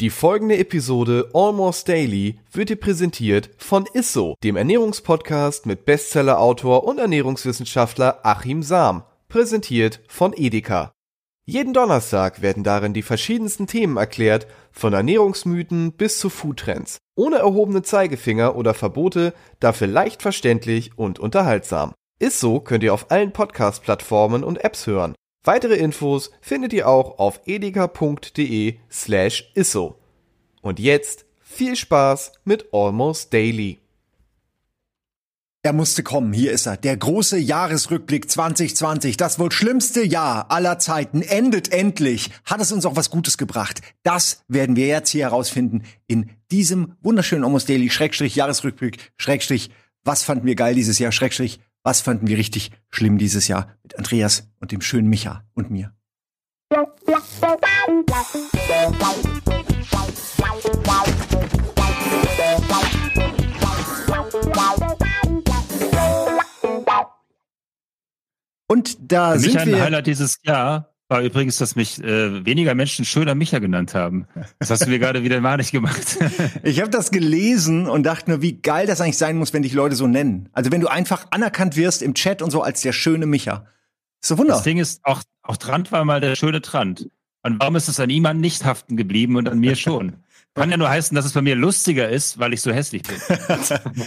Die folgende Episode Almost Daily wird dir präsentiert von Isso, dem Ernährungspodcast mit Bestsellerautor und Ernährungswissenschaftler Achim Sam, präsentiert von Edeka. Jeden Donnerstag werden darin die verschiedensten Themen erklärt, von Ernährungsmythen bis zu Foodtrends, ohne erhobene Zeigefinger oder Verbote, dafür leicht verständlich und unterhaltsam. Isso könnt ihr auf allen Podcast-Plattformen und Apps hören. Weitere Infos findet ihr auch auf edeka.de slash isso. Und jetzt viel Spaß mit Almost Daily. Er musste kommen, hier ist er. Der große Jahresrückblick 2020, das wohl schlimmste Jahr aller Zeiten, endet endlich. Hat es uns auch was Gutes gebracht? Das werden wir jetzt hier herausfinden in diesem wunderschönen Almost Daily Schrägstrich Jahresrückblick Schrägstrich. Was fanden wir geil dieses Jahr? Schrägstrich was fanden wir richtig schlimm dieses Jahr mit Andreas und dem schönen Micha und mir? Und da Für sind mich ein wir. Highlight dieses Jahr war übrigens, dass mich äh, weniger Menschen schöner Micha genannt haben. Das hast du mir gerade wieder malig gemacht. Ich habe das gelesen und dachte nur, wie geil das eigentlich sein muss, wenn dich Leute so nennen. Also wenn du einfach anerkannt wirst im Chat und so als der schöne Micha. Ist so wunder. Das Ding ist, auch, auch Trant war mal der schöne Trant. Und warum ist es an ihm nicht haften geblieben und an mir schon? Kann ja nur heißen, dass es bei mir lustiger ist, weil ich so hässlich bin.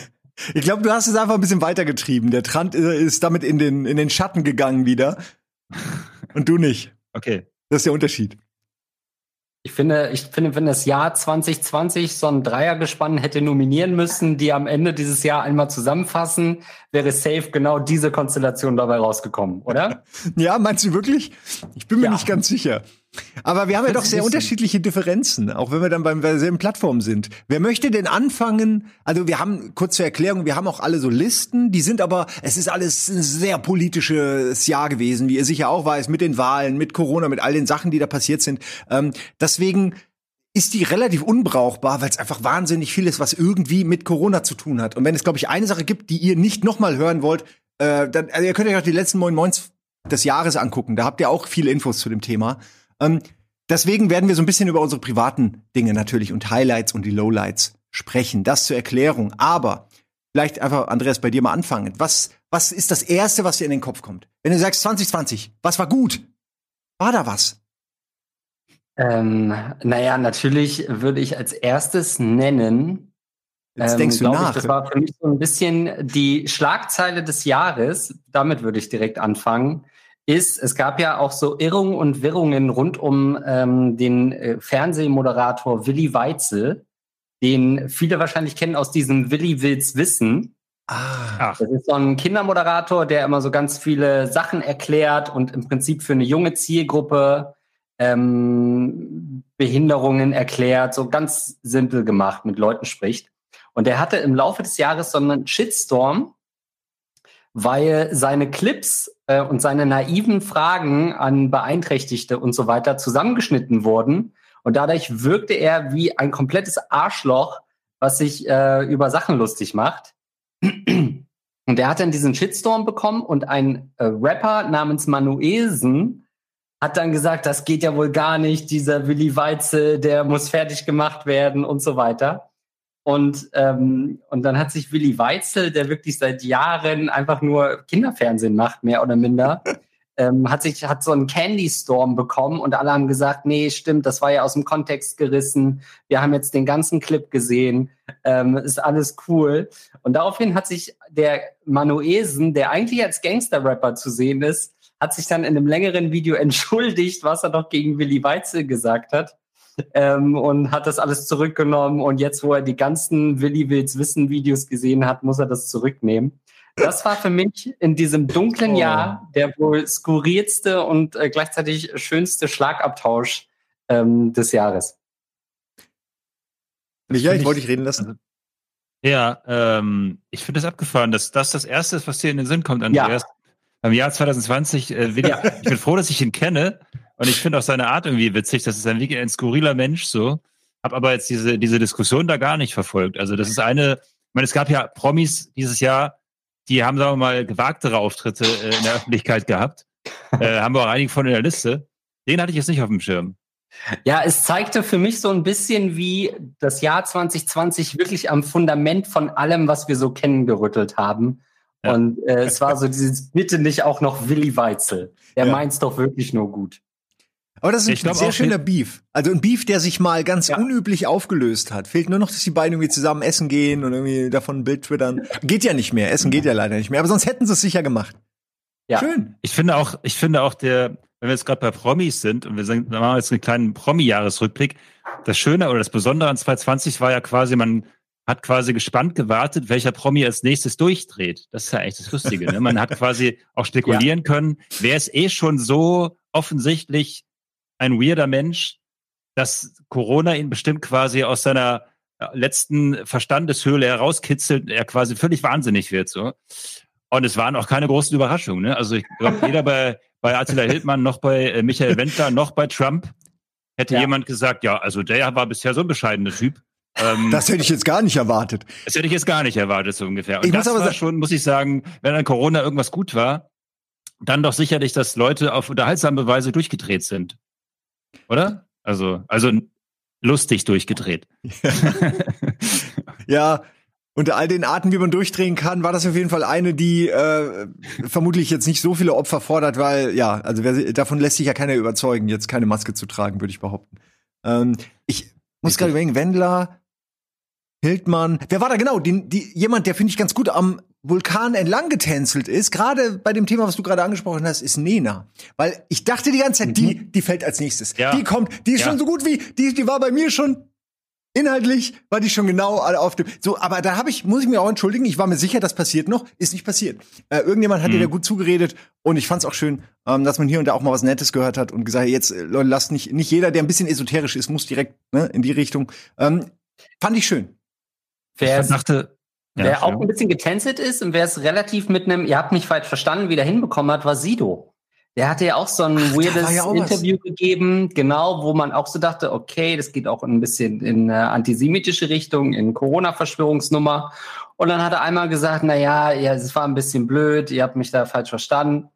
Ich glaube, du hast es einfach ein bisschen weitergetrieben. Der Trant äh, ist damit in den, in den Schatten gegangen wieder. Und du nicht. Okay. Das ist der Unterschied. Ich finde, ich finde, wenn das Jahr 2020 so ein Dreiergespann hätte nominieren müssen, die am Ende dieses Jahr einmal zusammenfassen, wäre safe genau diese Konstellation dabei rausgekommen, oder? Ja, meinst du wirklich? Ich bin mir Ja. nicht ganz sicher. Aber wir haben ja doch sehr wissen. unterschiedliche Differenzen, auch wenn wir dann beim bei derselben Plattform sind. Wer möchte denn anfangen? Also wir haben, kurz zur Erklärung, wir haben auch alle so Listen, die sind aber, es ist alles ein sehr politisches Jahr gewesen, wie ihr sicher auch weiß, mit den Wahlen, mit Corona, mit all den Sachen, die da passiert sind. Ähm, deswegen ist die relativ unbrauchbar, weil es einfach wahnsinnig viel ist, was irgendwie mit Corona zu tun hat. Und wenn es, glaube ich, eine Sache gibt, die ihr nicht nochmal hören wollt, äh, dann, also ihr könnt euch auch die letzten Moin Moins des Jahres angucken. Da habt ihr auch viele Infos zu dem Thema. Ähm, deswegen werden wir so ein bisschen über unsere privaten Dinge natürlich und Highlights und die Lowlights sprechen. Das zur Erklärung. Aber vielleicht einfach, Andreas, bei dir mal anfangen. Was, was ist das Erste, was dir in den Kopf kommt? Wenn du sagst 2020, was war gut? War da was? ähm, naja, natürlich würde ich als erstes nennen, Jetzt ähm, denkst du nach. Ich, das war für mich so ein bisschen die Schlagzeile des Jahres, damit würde ich direkt anfangen, ist, es gab ja auch so Irrungen und Wirrungen rund um ähm, den äh, Fernsehmoderator Willi Weitzel, den viele wahrscheinlich kennen aus diesem Willi Wills Wissen. ah. Ach, Das ist so ein Kindermoderator, der immer so ganz viele Sachen erklärt und im Prinzip für eine junge Zielgruppe ähm, Behinderungen erklärt, so ganz simpel gemacht, mit Leuten spricht. Und er hatte im Laufe des Jahres so einen Shitstorm, weil seine Clips äh, und seine naiven Fragen an Beeinträchtigte und so weiter zusammengeschnitten wurden. Und dadurch wirkte er wie ein komplettes Arschloch, was sich äh, über Sachen lustig macht. Und er hat dann diesen Shitstorm bekommen und ein äh, Rapper namens Manuelsen hat dann gesagt, das geht ja wohl gar nicht, dieser Willi Weitzel, der muss fertig gemacht werden und so weiter. Und, ähm, und dann hat sich Willi Weitzel, der wirklich seit Jahren einfach nur Kinderfernsehen macht, mehr oder minder, ähm, hat sich hat so einen Candy Storm bekommen und alle haben gesagt, nee, stimmt, das war ja aus dem Kontext gerissen. Wir haben jetzt den ganzen Clip gesehen, ähm, ist alles cool. Und daraufhin hat sich der Manuesen, der eigentlich als Gangster-Rapper zu sehen ist, hat sich dann in einem längeren Video entschuldigt, was er doch gegen Willi Weitzel gesagt hat. Ähm, und hat das alles zurückgenommen. Und jetzt, wo er die ganzen Willi Wills Wissen Videos gesehen hat, muss er das zurücknehmen. Das war für mich in diesem dunklen Oh. Jahr der wohl skurrilste und äh, gleichzeitig schönste Schlagabtausch ähm, des Jahres. Ja, ich wollte ich- dich reden lassen. ja, ähm, ich finde das abgefahren, dass das das Erste ist, was dir in den Sinn kommt, Andreas. Beim Jahr 2020, äh, Ja. ich bin froh, dass ich ihn kenne und ich finde auch seine Art irgendwie witzig. Das ist ein, wirklich ein skurriler Mensch so. Hab aber jetzt diese, diese Diskussion da gar nicht verfolgt. Also das ist eine, ich meine, es gab ja Promis dieses Jahr, die haben, sagen wir mal, gewagtere Auftritte äh, in der Öffentlichkeit gehabt. Äh, haben wir auch einige von in der Liste. Den hatte ich jetzt nicht auf dem Schirm. Ja, es zeigte für mich so ein bisschen, wie das Jahr 2020 wirklich am Fundament von allem, was wir so kennen, gerüttelt haben. Ja. Und äh, es war so dieses Bitte nicht auch noch Willi Weitzel. Der ja. meint's doch wirklich nur gut. Aber das ist ein sehr schöner Beef. Also ein Beef, der sich mal ganz ja. unüblich aufgelöst hat. Fehlt nur noch, dass die beiden irgendwie zusammen essen gehen und irgendwie davon ein Bild twittern. Geht ja nicht mehr. Essen geht ja leider nicht mehr. Aber sonst hätten sie es sicher gemacht. Ja. Schön. Ich finde auch, ich finde auch der, wenn wir jetzt gerade bei Promis sind und wir sagen, wir machen jetzt einen kleinen Promi-Jahresrückblick. Das Schöne oder das Besondere an 2020 war ja quasi, man hat quasi gespannt gewartet, welcher Promi als nächstes durchdreht. Das ist ja echt das Lustige. Ne? Man hat quasi auch spekulieren ja. können, wer ist eh schon so offensichtlich ein weirder Mensch, dass Corona ihn bestimmt quasi aus seiner äh, letzten Verstandeshöhle herauskitzelt, er quasi völlig wahnsinnig wird. So. Und es waren auch keine großen Überraschungen. Ne? Also ich glaube, weder bei, bei Attila Hildmann noch bei äh, Michael Wendler noch bei Trump hätte ja. jemand gesagt, ja, also der war bisher so ein bescheidener Typ. Ähm, das hätte ich jetzt gar nicht erwartet. Das hätte ich jetzt gar nicht erwartet, so ungefähr. Und ich das muss aber war schon, muss ich sagen, wenn an Corona irgendwas gut war, dann doch sicherlich, dass Leute auf unterhaltsame Weise durchgedreht sind. Oder? Also, also lustig durchgedreht. ja, unter all den Arten, wie man durchdrehen kann, war das auf jeden Fall eine, die äh, vermutlich jetzt nicht so viele Opfer fordert, weil ja, also wer, davon lässt sich ja keiner überzeugen, jetzt keine Maske zu tragen, würde ich behaupten. Ähm, ich muss gerade überlegen, Wendler, Hildmann, wer war da genau? Die, die, jemand, der finde ich ganz gut am Vulkan entlang getänzelt ist, gerade bei dem Thema, was du gerade angesprochen hast, ist Nena. Weil ich dachte die ganze Zeit, mhm. die, die fällt als nächstes. Ja. Die kommt, die ist ja. schon so gut wie, die, die war bei mir schon Inhaltlich war die schon genau auf dem. So, aber da habe ich, muss ich mir auch entschuldigen, ich war mir sicher, das passiert noch, ist nicht passiert. Äh, irgendjemand hat mhm. dir da gut zugeredet und ich fand es auch schön, ähm, dass man hier und da auch mal was Nettes gehört hat und gesagt, hat, jetzt, äh, Leute, lasst nicht, nicht jeder, der ein bisschen esoterisch ist, muss direkt ne, in die Richtung. Ähm, fand ich schön. Wer ich dachte, ja, wer auch ein bisschen getänzelt ist und wer es relativ mit einem, ihr habt mich falsch verstanden, wieder hinbekommen hat, war Sido. Der hatte ja auch so ein Ach, weirdes ja Interview was. gegeben, genau, wo man auch so dachte, okay, das geht auch ein bisschen in eine antisemitische Richtung, in Corona-Verschwörungsnummer. Und dann hat er einmal gesagt, na ja, ja, es war ein bisschen blöd, ihr habt mich da falsch verstanden.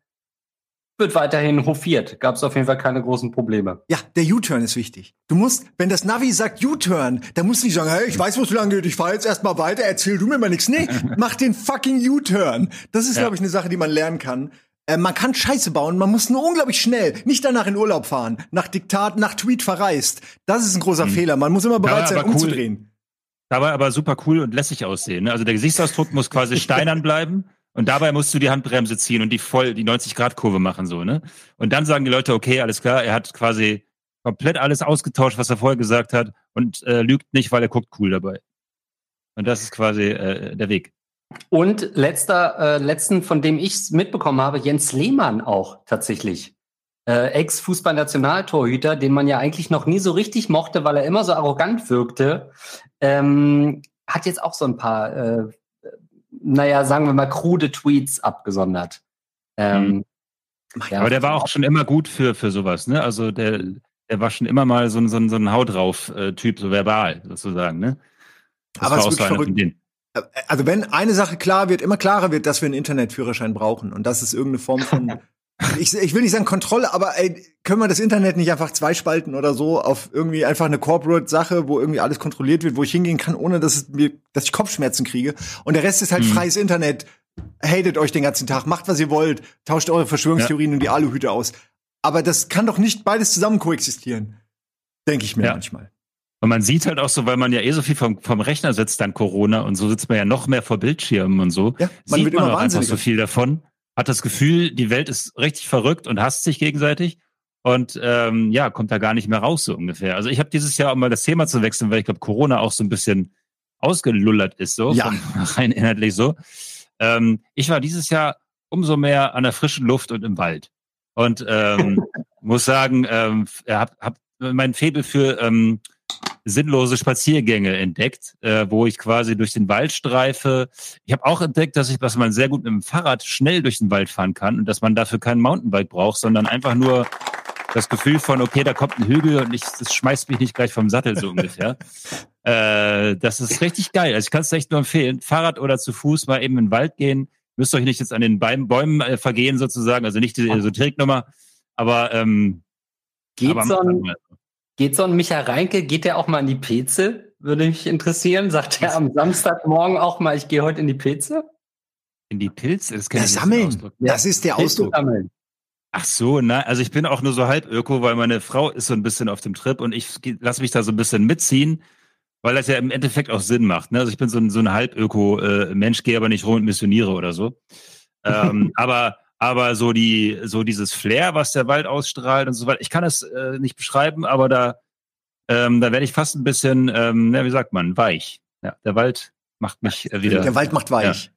Wird weiterhin hofiert. Gab es auf jeden Fall keine großen Probleme. Ja, der U-Turn ist wichtig. Du musst, wenn das Navi sagt U-Turn, dann musst du nicht sagen, hey, ich weiß, wo es lang geht, ich fahre jetzt erstmal weiter, erzähl du mir mal nichts. Nee, mach den fucking U-Turn. Das ist, ja. glaube ich, eine Sache, die man lernen kann. Äh, man kann Scheiße bauen, man muss nur unglaublich schnell, nicht danach in Urlaub fahren, nach Diktat, nach Tweet verreist. Das ist ein großer mhm. Fehler. Man muss immer bereit sein, cool. umzudrehen. Dabei aber super cool und lässig aussehen. Ne? Also der Gesichtsausdruck muss quasi steinern bleiben. Und dabei musst du die Handbremse ziehen und die voll die 90-Grad-Kurve machen, so, ne? Und dann sagen die Leute, okay, alles klar, er hat quasi komplett alles ausgetauscht, was er vorher gesagt hat und äh, lügt nicht, weil er guckt cool dabei. Und das ist quasi äh, der Weg. Und letzter, äh, letzten, von dem ich mitbekommen habe, Jens Lehmann auch tatsächlich. Äh, Ex-Fußballnationaltorhüter, den man ja eigentlich noch nie so richtig mochte, weil er immer so arrogant wirkte, ähm, hat jetzt auch so ein paar, äh, naja, sagen wir mal, krude Tweets abgesondert. Ähm, mhm. ja. Aber der war auch schon immer gut für, für sowas, ne? Also der, der war schon immer mal so ein, so ein, so ein Haut drauf-Typ, so verbal, sozusagen, ne? Das Aber es ist wirklich verrückt also wenn eine Sache klar wird, immer klarer wird, dass wir einen Internetführerschein brauchen und das ist irgendeine Form von ich, ich will nicht sagen Kontrolle, aber ey, können wir das Internet nicht einfach zweispalten oder so auf irgendwie einfach eine Corporate Sache, wo irgendwie alles kontrolliert wird, wo ich hingehen kann, ohne dass es mir, dass ich Kopfschmerzen kriege. Und der Rest ist halt mhm. freies Internet. Hatet euch den ganzen Tag, macht was ihr wollt, tauscht eure Verschwörungstheorien ja. und die Aluhüte aus. Aber das kann doch nicht beides zusammen koexistieren. Denke ich mir ja. manchmal. Und man sieht halt auch so, weil man ja eh so viel vom, vom Rechner sitzt dann Corona und so sitzt man ja noch mehr vor Bildschirmen und so. Ja, man sieht man auch einfach so viel davon. Hat das Gefühl, die Welt ist richtig verrückt und hasst sich gegenseitig. Und ähm, ja, kommt da gar nicht mehr raus, so ungefähr. Also ich habe dieses Jahr, um mal das Thema zu wechseln, weil ich glaube, Corona auch so ein bisschen ausgelullert ist, so ja. rein inhaltlich so. Ähm, ich war dieses Jahr umso mehr an der frischen Luft und im Wald. Und ähm, muss sagen, ähm, hab, hab mein Febel für ähm, sinnlose Spaziergänge entdeckt, äh, wo ich quasi durch den Wald streife. Ich habe auch entdeckt, dass ich, dass man sehr gut mit dem Fahrrad schnell durch den Wald fahren kann und dass man dafür kein Mountainbike braucht, sondern einfach nur das Gefühl von, okay, da kommt ein Hügel und ich, das schmeißt mich nicht gleich vom Sattel so ungefähr. äh, das ist richtig geil. Also ich kann es echt nur empfehlen, Fahrrad oder zu Fuß mal eben in den Wald gehen. Müsst euch nicht jetzt an den Bäumen äh, vergehen sozusagen, also nicht diese Esoteriknummer, aber ähm, geht, aber so ein, Geht so ein Micha Reinke, geht der auch mal in die Peze? Würde mich interessieren. Sagt er am Samstagmorgen auch mal, ich gehe heute in die Peze? In die Pilze? Das, das Sammeln. Das ist der Pilze Ausdruck. Sammeln. Ach so, nein, also ich bin auch nur so halb Öko, weil meine Frau ist so ein bisschen auf dem Trip und ich lasse mich da so ein bisschen mitziehen, weil das ja im Endeffekt auch Sinn macht. Ne? Also ich bin so ein, so ein halb Öko-Mensch, äh, gehe aber nicht rum und missioniere oder so. ähm, aber aber so die so dieses Flair, was der Wald ausstrahlt und so weiter, ich kann es äh, nicht beschreiben, aber da ähm, da werde ich fast ein bisschen, ähm, ja, wie sagt man, weich. Ja, der Wald macht mich äh, wieder. Der Wald macht weich.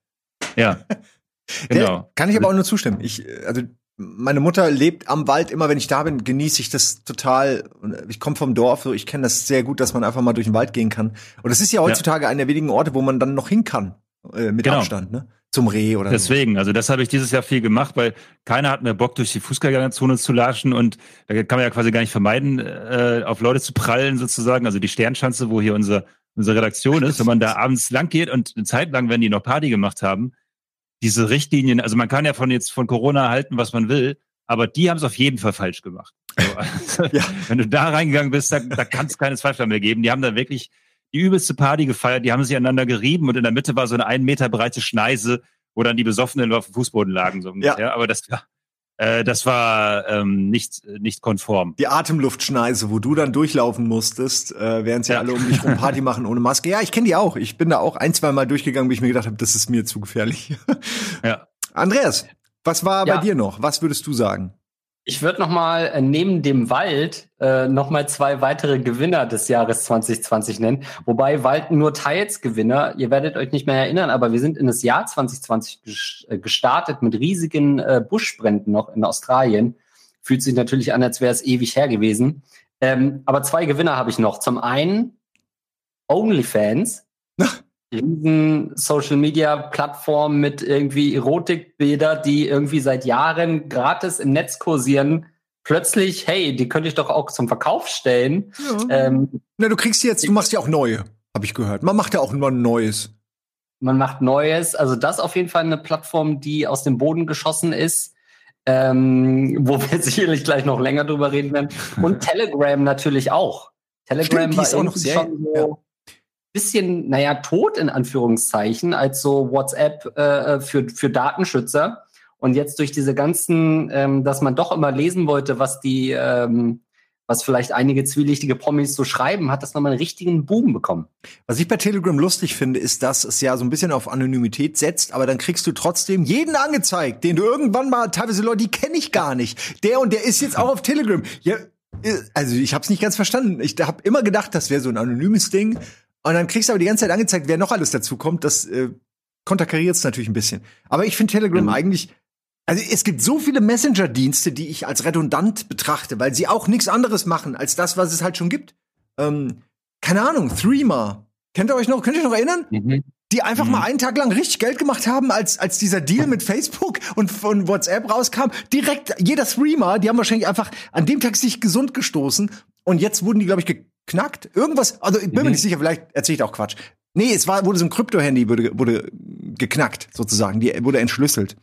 Ja. ja. genau. Der, kann ich aber auch nur zustimmen. Ich, also meine Mutter lebt am Wald. Immer wenn ich da bin, genieße ich das total. Ich komme vom Dorf, so ich kenne das sehr gut, dass man einfach mal durch den Wald gehen kann. Und es ist ja heutzutage ja. einer der wenigen Orte, wo man dann noch hin kann äh, mit genau. Abstand, ne? Zum Reh oder Deswegen, so. also das habe ich dieses Jahr viel gemacht, weil keiner hat mehr Bock, durch die Fußgängerzone zu latschen und da kann man ja quasi gar nicht vermeiden, äh, auf Leute zu prallen sozusagen. Also die Sternschanze, wo hier unser, unsere Redaktion ist, wenn man da abends lang geht und eine Zeit lang, wenn die noch Party gemacht haben, diese Richtlinien, also man kann ja von jetzt von Corona halten, was man will, aber die haben es auf jeden Fall falsch gemacht. So, also, ja. Wenn du da reingegangen bist, da, da kann es keine Zweifel mehr geben. Die haben da wirklich die übelste Party gefeiert, die haben sich aneinander gerieben und in der Mitte war so eine einen Meter breite Schneise, wo dann die Besoffenen auf dem Fußboden lagen. So ungefähr. Ja. Aber das war, äh, das war ähm, nicht, nicht konform. Die Atemluftschneise, wo du dann durchlaufen musstest, äh, während sie ja. alle um dich rum Party machen ohne Maske. Ja, ich kenne die auch. Ich bin da auch ein, zwei Mal durchgegangen, wie ich mir gedacht habe, das ist mir zu gefährlich. ja. Andreas, was war ja. bei dir noch? Was würdest du sagen? Ich würde noch mal äh, neben dem Wald äh, noch mal zwei weitere Gewinner des Jahres 2020 nennen. Wobei Wald nur teils Gewinner. Ihr werdet euch nicht mehr erinnern, aber wir sind in das Jahr 2020 äh, gestartet mit riesigen äh, Buschbränden noch in Australien. Fühlt sich natürlich an, als wäre es ewig her gewesen. Ähm, aber zwei Gewinner habe ich noch. Zum einen OnlyFans. riesen Social Media Plattform mit irgendwie Erotikbilder, die irgendwie seit Jahren gratis im Netz kursieren. Plötzlich, hey, die könnte ich doch auch zum Verkauf stellen. Ja. Ähm, Na, du kriegst jetzt, du machst ja auch neue, habe ich gehört. Man macht ja auch immer ein neues. Man macht Neues. Also das auf jeden Fall eine Plattform, die aus dem Boden geschossen ist. Ähm, wo wir sicherlich gleich noch länger drüber reden werden. Und Telegram natürlich auch. Telegram Stimmt, war auch noch sehr, schon so, bisschen, naja, tot in Anführungszeichen, als so WhatsApp äh, für, für Datenschützer. Und jetzt durch diese ganzen, ähm, dass man doch immer lesen wollte, was die, ähm, was vielleicht einige zwielichtige Promis so schreiben, hat das nochmal einen richtigen Boom bekommen. Was ich bei Telegram lustig finde, ist, dass es ja so ein bisschen auf Anonymität setzt, aber dann kriegst du trotzdem jeden angezeigt, den du irgendwann mal, teilweise Leute, die kenne ich gar nicht. Der und der ist jetzt auch auf Telegram. Ja, äh, also ich habe es nicht ganz verstanden. Ich habe immer gedacht, das wäre so ein anonymes Ding. Und dann kriegst du aber die ganze Zeit angezeigt, wer noch alles dazu kommt. Das äh, konterkariert es natürlich ein bisschen. Aber ich finde Telegram mhm. eigentlich. Also es gibt so viele Messenger-Dienste, die ich als redundant betrachte, weil sie auch nichts anderes machen als das, was es halt schon gibt. Ähm, keine Ahnung, Threema. Kennt ihr euch noch? Könnt ihr euch noch erinnern? Mhm. Die einfach mhm. mal einen Tag lang richtig Geld gemacht haben, als, als dieser Deal mit Facebook und von WhatsApp rauskam. Direkt jeder Threema, die haben wahrscheinlich einfach an dem Tag sich gesund gestoßen. Und jetzt wurden die, glaube ich, geknackt. Irgendwas, also ich bin mhm. mir nicht sicher, vielleicht erzähle ich auch Quatsch. Nee, es war, wurde so ein Krypto-Handy wurde, wurde geknackt, sozusagen. Die wurde entschlüsselt.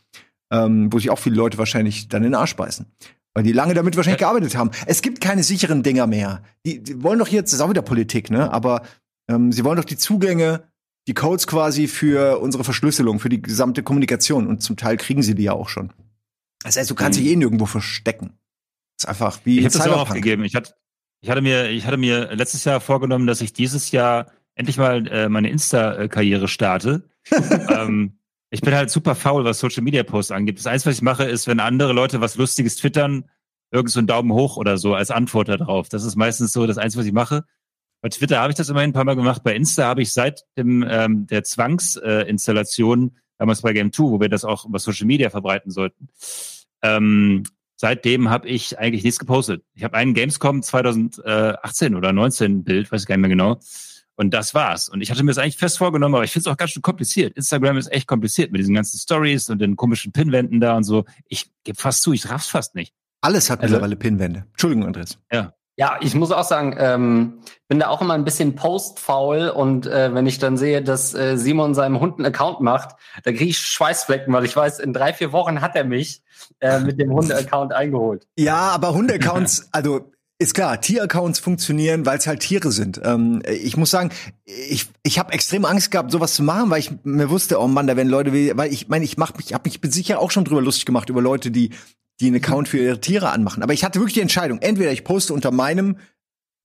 Ähm, wo sich auch viele Leute wahrscheinlich dann in den Arsch beißen. Weil die lange damit wahrscheinlich gearbeitet haben. Es gibt keine sicheren Dinger mehr. Die, die wollen doch jetzt, das ist auch wieder Politik, ne? Aber ähm, sie wollen doch die Zugänge, die Codes quasi für unsere Verschlüsselung, für die gesamte Kommunikation. Und zum Teil kriegen sie die ja auch schon. Das heißt, du kannst mhm. dich eh nirgendwo verstecken. Das ist einfach wie Ich habe das auch aufgegeben. Ich hatte, ich hatte mir, ich hatte mir letztes Jahr vorgenommen, dass ich dieses Jahr endlich mal äh, meine Insta-Karriere starte. ähm, ich bin halt super faul, was Social Media Posts angeht. Das Einzige, was ich mache, ist, wenn andere Leute was Lustiges twittern, irgend so einen Daumen hoch oder so als Antwort darauf. Das ist meistens so das Einzige, was ich mache. Bei Twitter habe ich das immerhin ein paar Mal gemacht. Bei Insta habe ich seit dem, ähm, der Zwangsinstallation, äh, damals bei Game 2, wo wir das auch über Social Media verbreiten sollten, ähm, seitdem habe ich eigentlich nichts gepostet. Ich habe einen Gamescom 2018 oder 19 Bild, weiß ich gar nicht mehr genau. Und das war's. Und ich hatte mir das eigentlich fest vorgenommen, aber ich finde es auch ganz schön kompliziert. Instagram ist echt kompliziert mit diesen ganzen Stories und den komischen Pinwänden da und so. Ich gebe fast zu, ich raff's fast nicht. Alles hat also, mittlerweile Pinwände. Entschuldigung, Andres. Ja. Ja, ich muss auch sagen, ähm, bin da auch immer ein bisschen postfaul und äh, wenn ich dann sehe, dass äh, Simon seinem Hund einen Account macht, da kriege ich Schweißflecken, weil ich weiß, in drei, vier Wochen hat er mich äh, mit dem Hunde-Account eingeholt. Ja, aber Hunde-Accounts, also Ist klar, Tieraccounts funktionieren, weil es halt Tiere sind. Ähm, ich muss sagen, ich, ich habe extrem Angst gehabt, sowas zu machen, weil ich mir wusste, oh Mann, da werden Leute, weil ich meine, ich mach mich, hab mich sicher auch schon drüber lustig gemacht über Leute, die die einen Account für ihre Tiere anmachen. Aber ich hatte wirklich die Entscheidung, entweder ich poste unter meinem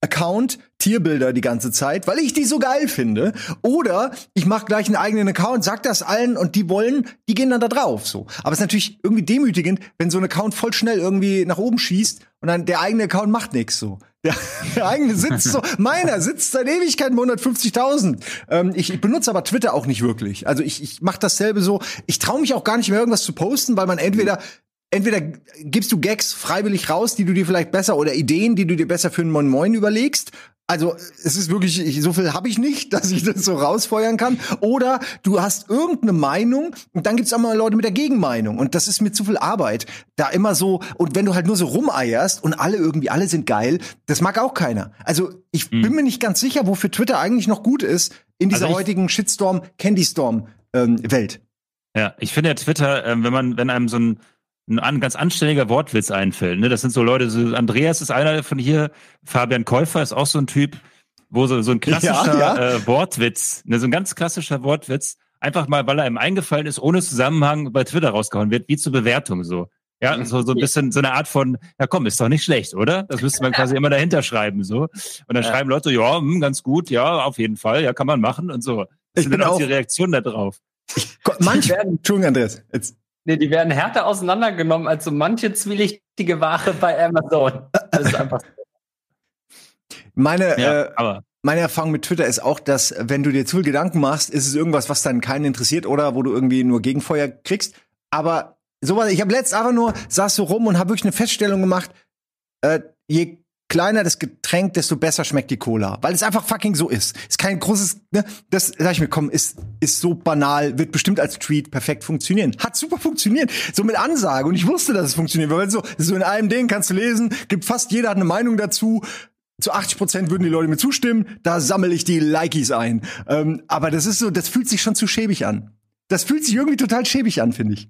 Account Tierbilder die ganze Zeit, weil ich die so geil finde. Oder ich mache gleich einen eigenen Account, sag das allen und die wollen, die gehen dann da drauf. So. Aber es ist natürlich irgendwie demütigend, wenn so ein Account voll schnell irgendwie nach oben schießt und dann der eigene Account macht nichts so. Der, der eigene sitzt so, meiner sitzt seit Ewigkeiten 150.000. Ähm, ich, ich benutze aber Twitter auch nicht wirklich. Also ich, ich mache dasselbe so. Ich traue mich auch gar nicht mehr irgendwas zu posten, weil man entweder entweder gibst du Gags freiwillig raus, die du dir vielleicht besser oder Ideen, die du dir besser für einen Moin Moin überlegst. Also es ist wirklich, ich, so viel habe ich nicht, dass ich das so rausfeuern kann. Oder du hast irgendeine Meinung und dann gibt's auch mal Leute mit der Gegenmeinung. Und das ist mir zu viel Arbeit. Da immer so, und wenn du halt nur so rumeierst und alle irgendwie, alle sind geil, das mag auch keiner. Also ich mhm. bin mir nicht ganz sicher, wofür Twitter eigentlich noch gut ist in dieser also heutigen Shitstorm, Candy Storm ähm, Welt. Ja, ich finde ja Twitter, äh, wenn man, wenn einem so ein ein ganz anständiger Wortwitz einfällt. Ne? Das sind so Leute, so Andreas ist einer von hier, Fabian Käufer ist auch so ein Typ, wo so, so ein klassischer ja, ja. Äh, Wortwitz, ne, so ein ganz klassischer Wortwitz, einfach mal, weil er ihm eingefallen ist, ohne Zusammenhang bei Twitter rausgehauen wird, wie zur Bewertung so. Ja, so, so ein bisschen so eine Art von, ja komm, ist doch nicht schlecht, oder? Das müsste man quasi immer dahinter schreiben, so. Und dann ja. schreiben Leute, ja, hm, ganz gut, ja, auf jeden Fall, ja, kann man machen und so. Das ich bin auch die Reaktion da drauf. Manche, Entschuldigung, Andreas, jetzt Nee, die werden härter auseinandergenommen als so manche zwielichtige Ware bei Amazon. Das ist einfach so. Meine, ja, äh, aber meine Erfahrung mit Twitter ist auch, dass wenn du dir zu viel Gedanken machst, ist es irgendwas, was dann keinen interessiert oder wo du irgendwie nur Gegenfeuer kriegst. Aber sowas, ich habe letzt einfach nur saß so rum und habe wirklich eine Feststellung gemacht. Äh, je kleiner das Getränk, desto besser schmeckt die Cola. Weil es einfach fucking so ist. Ist kein großes, ne? Das sag ich mir, komm, ist, ist so banal, wird bestimmt als Tweet perfekt funktionieren. Hat super funktioniert. So mit Ansage. Und ich wusste, dass es funktioniert. Weil so, so in einem Ding kannst du lesen, gibt fast jeder hat eine Meinung dazu. Zu 80 Prozent würden die Leute mir zustimmen. Da sammle ich die Likes ein. Ähm, aber das ist so, das fühlt sich schon zu schäbig an. Das fühlt sich irgendwie total schäbig an, finde ich.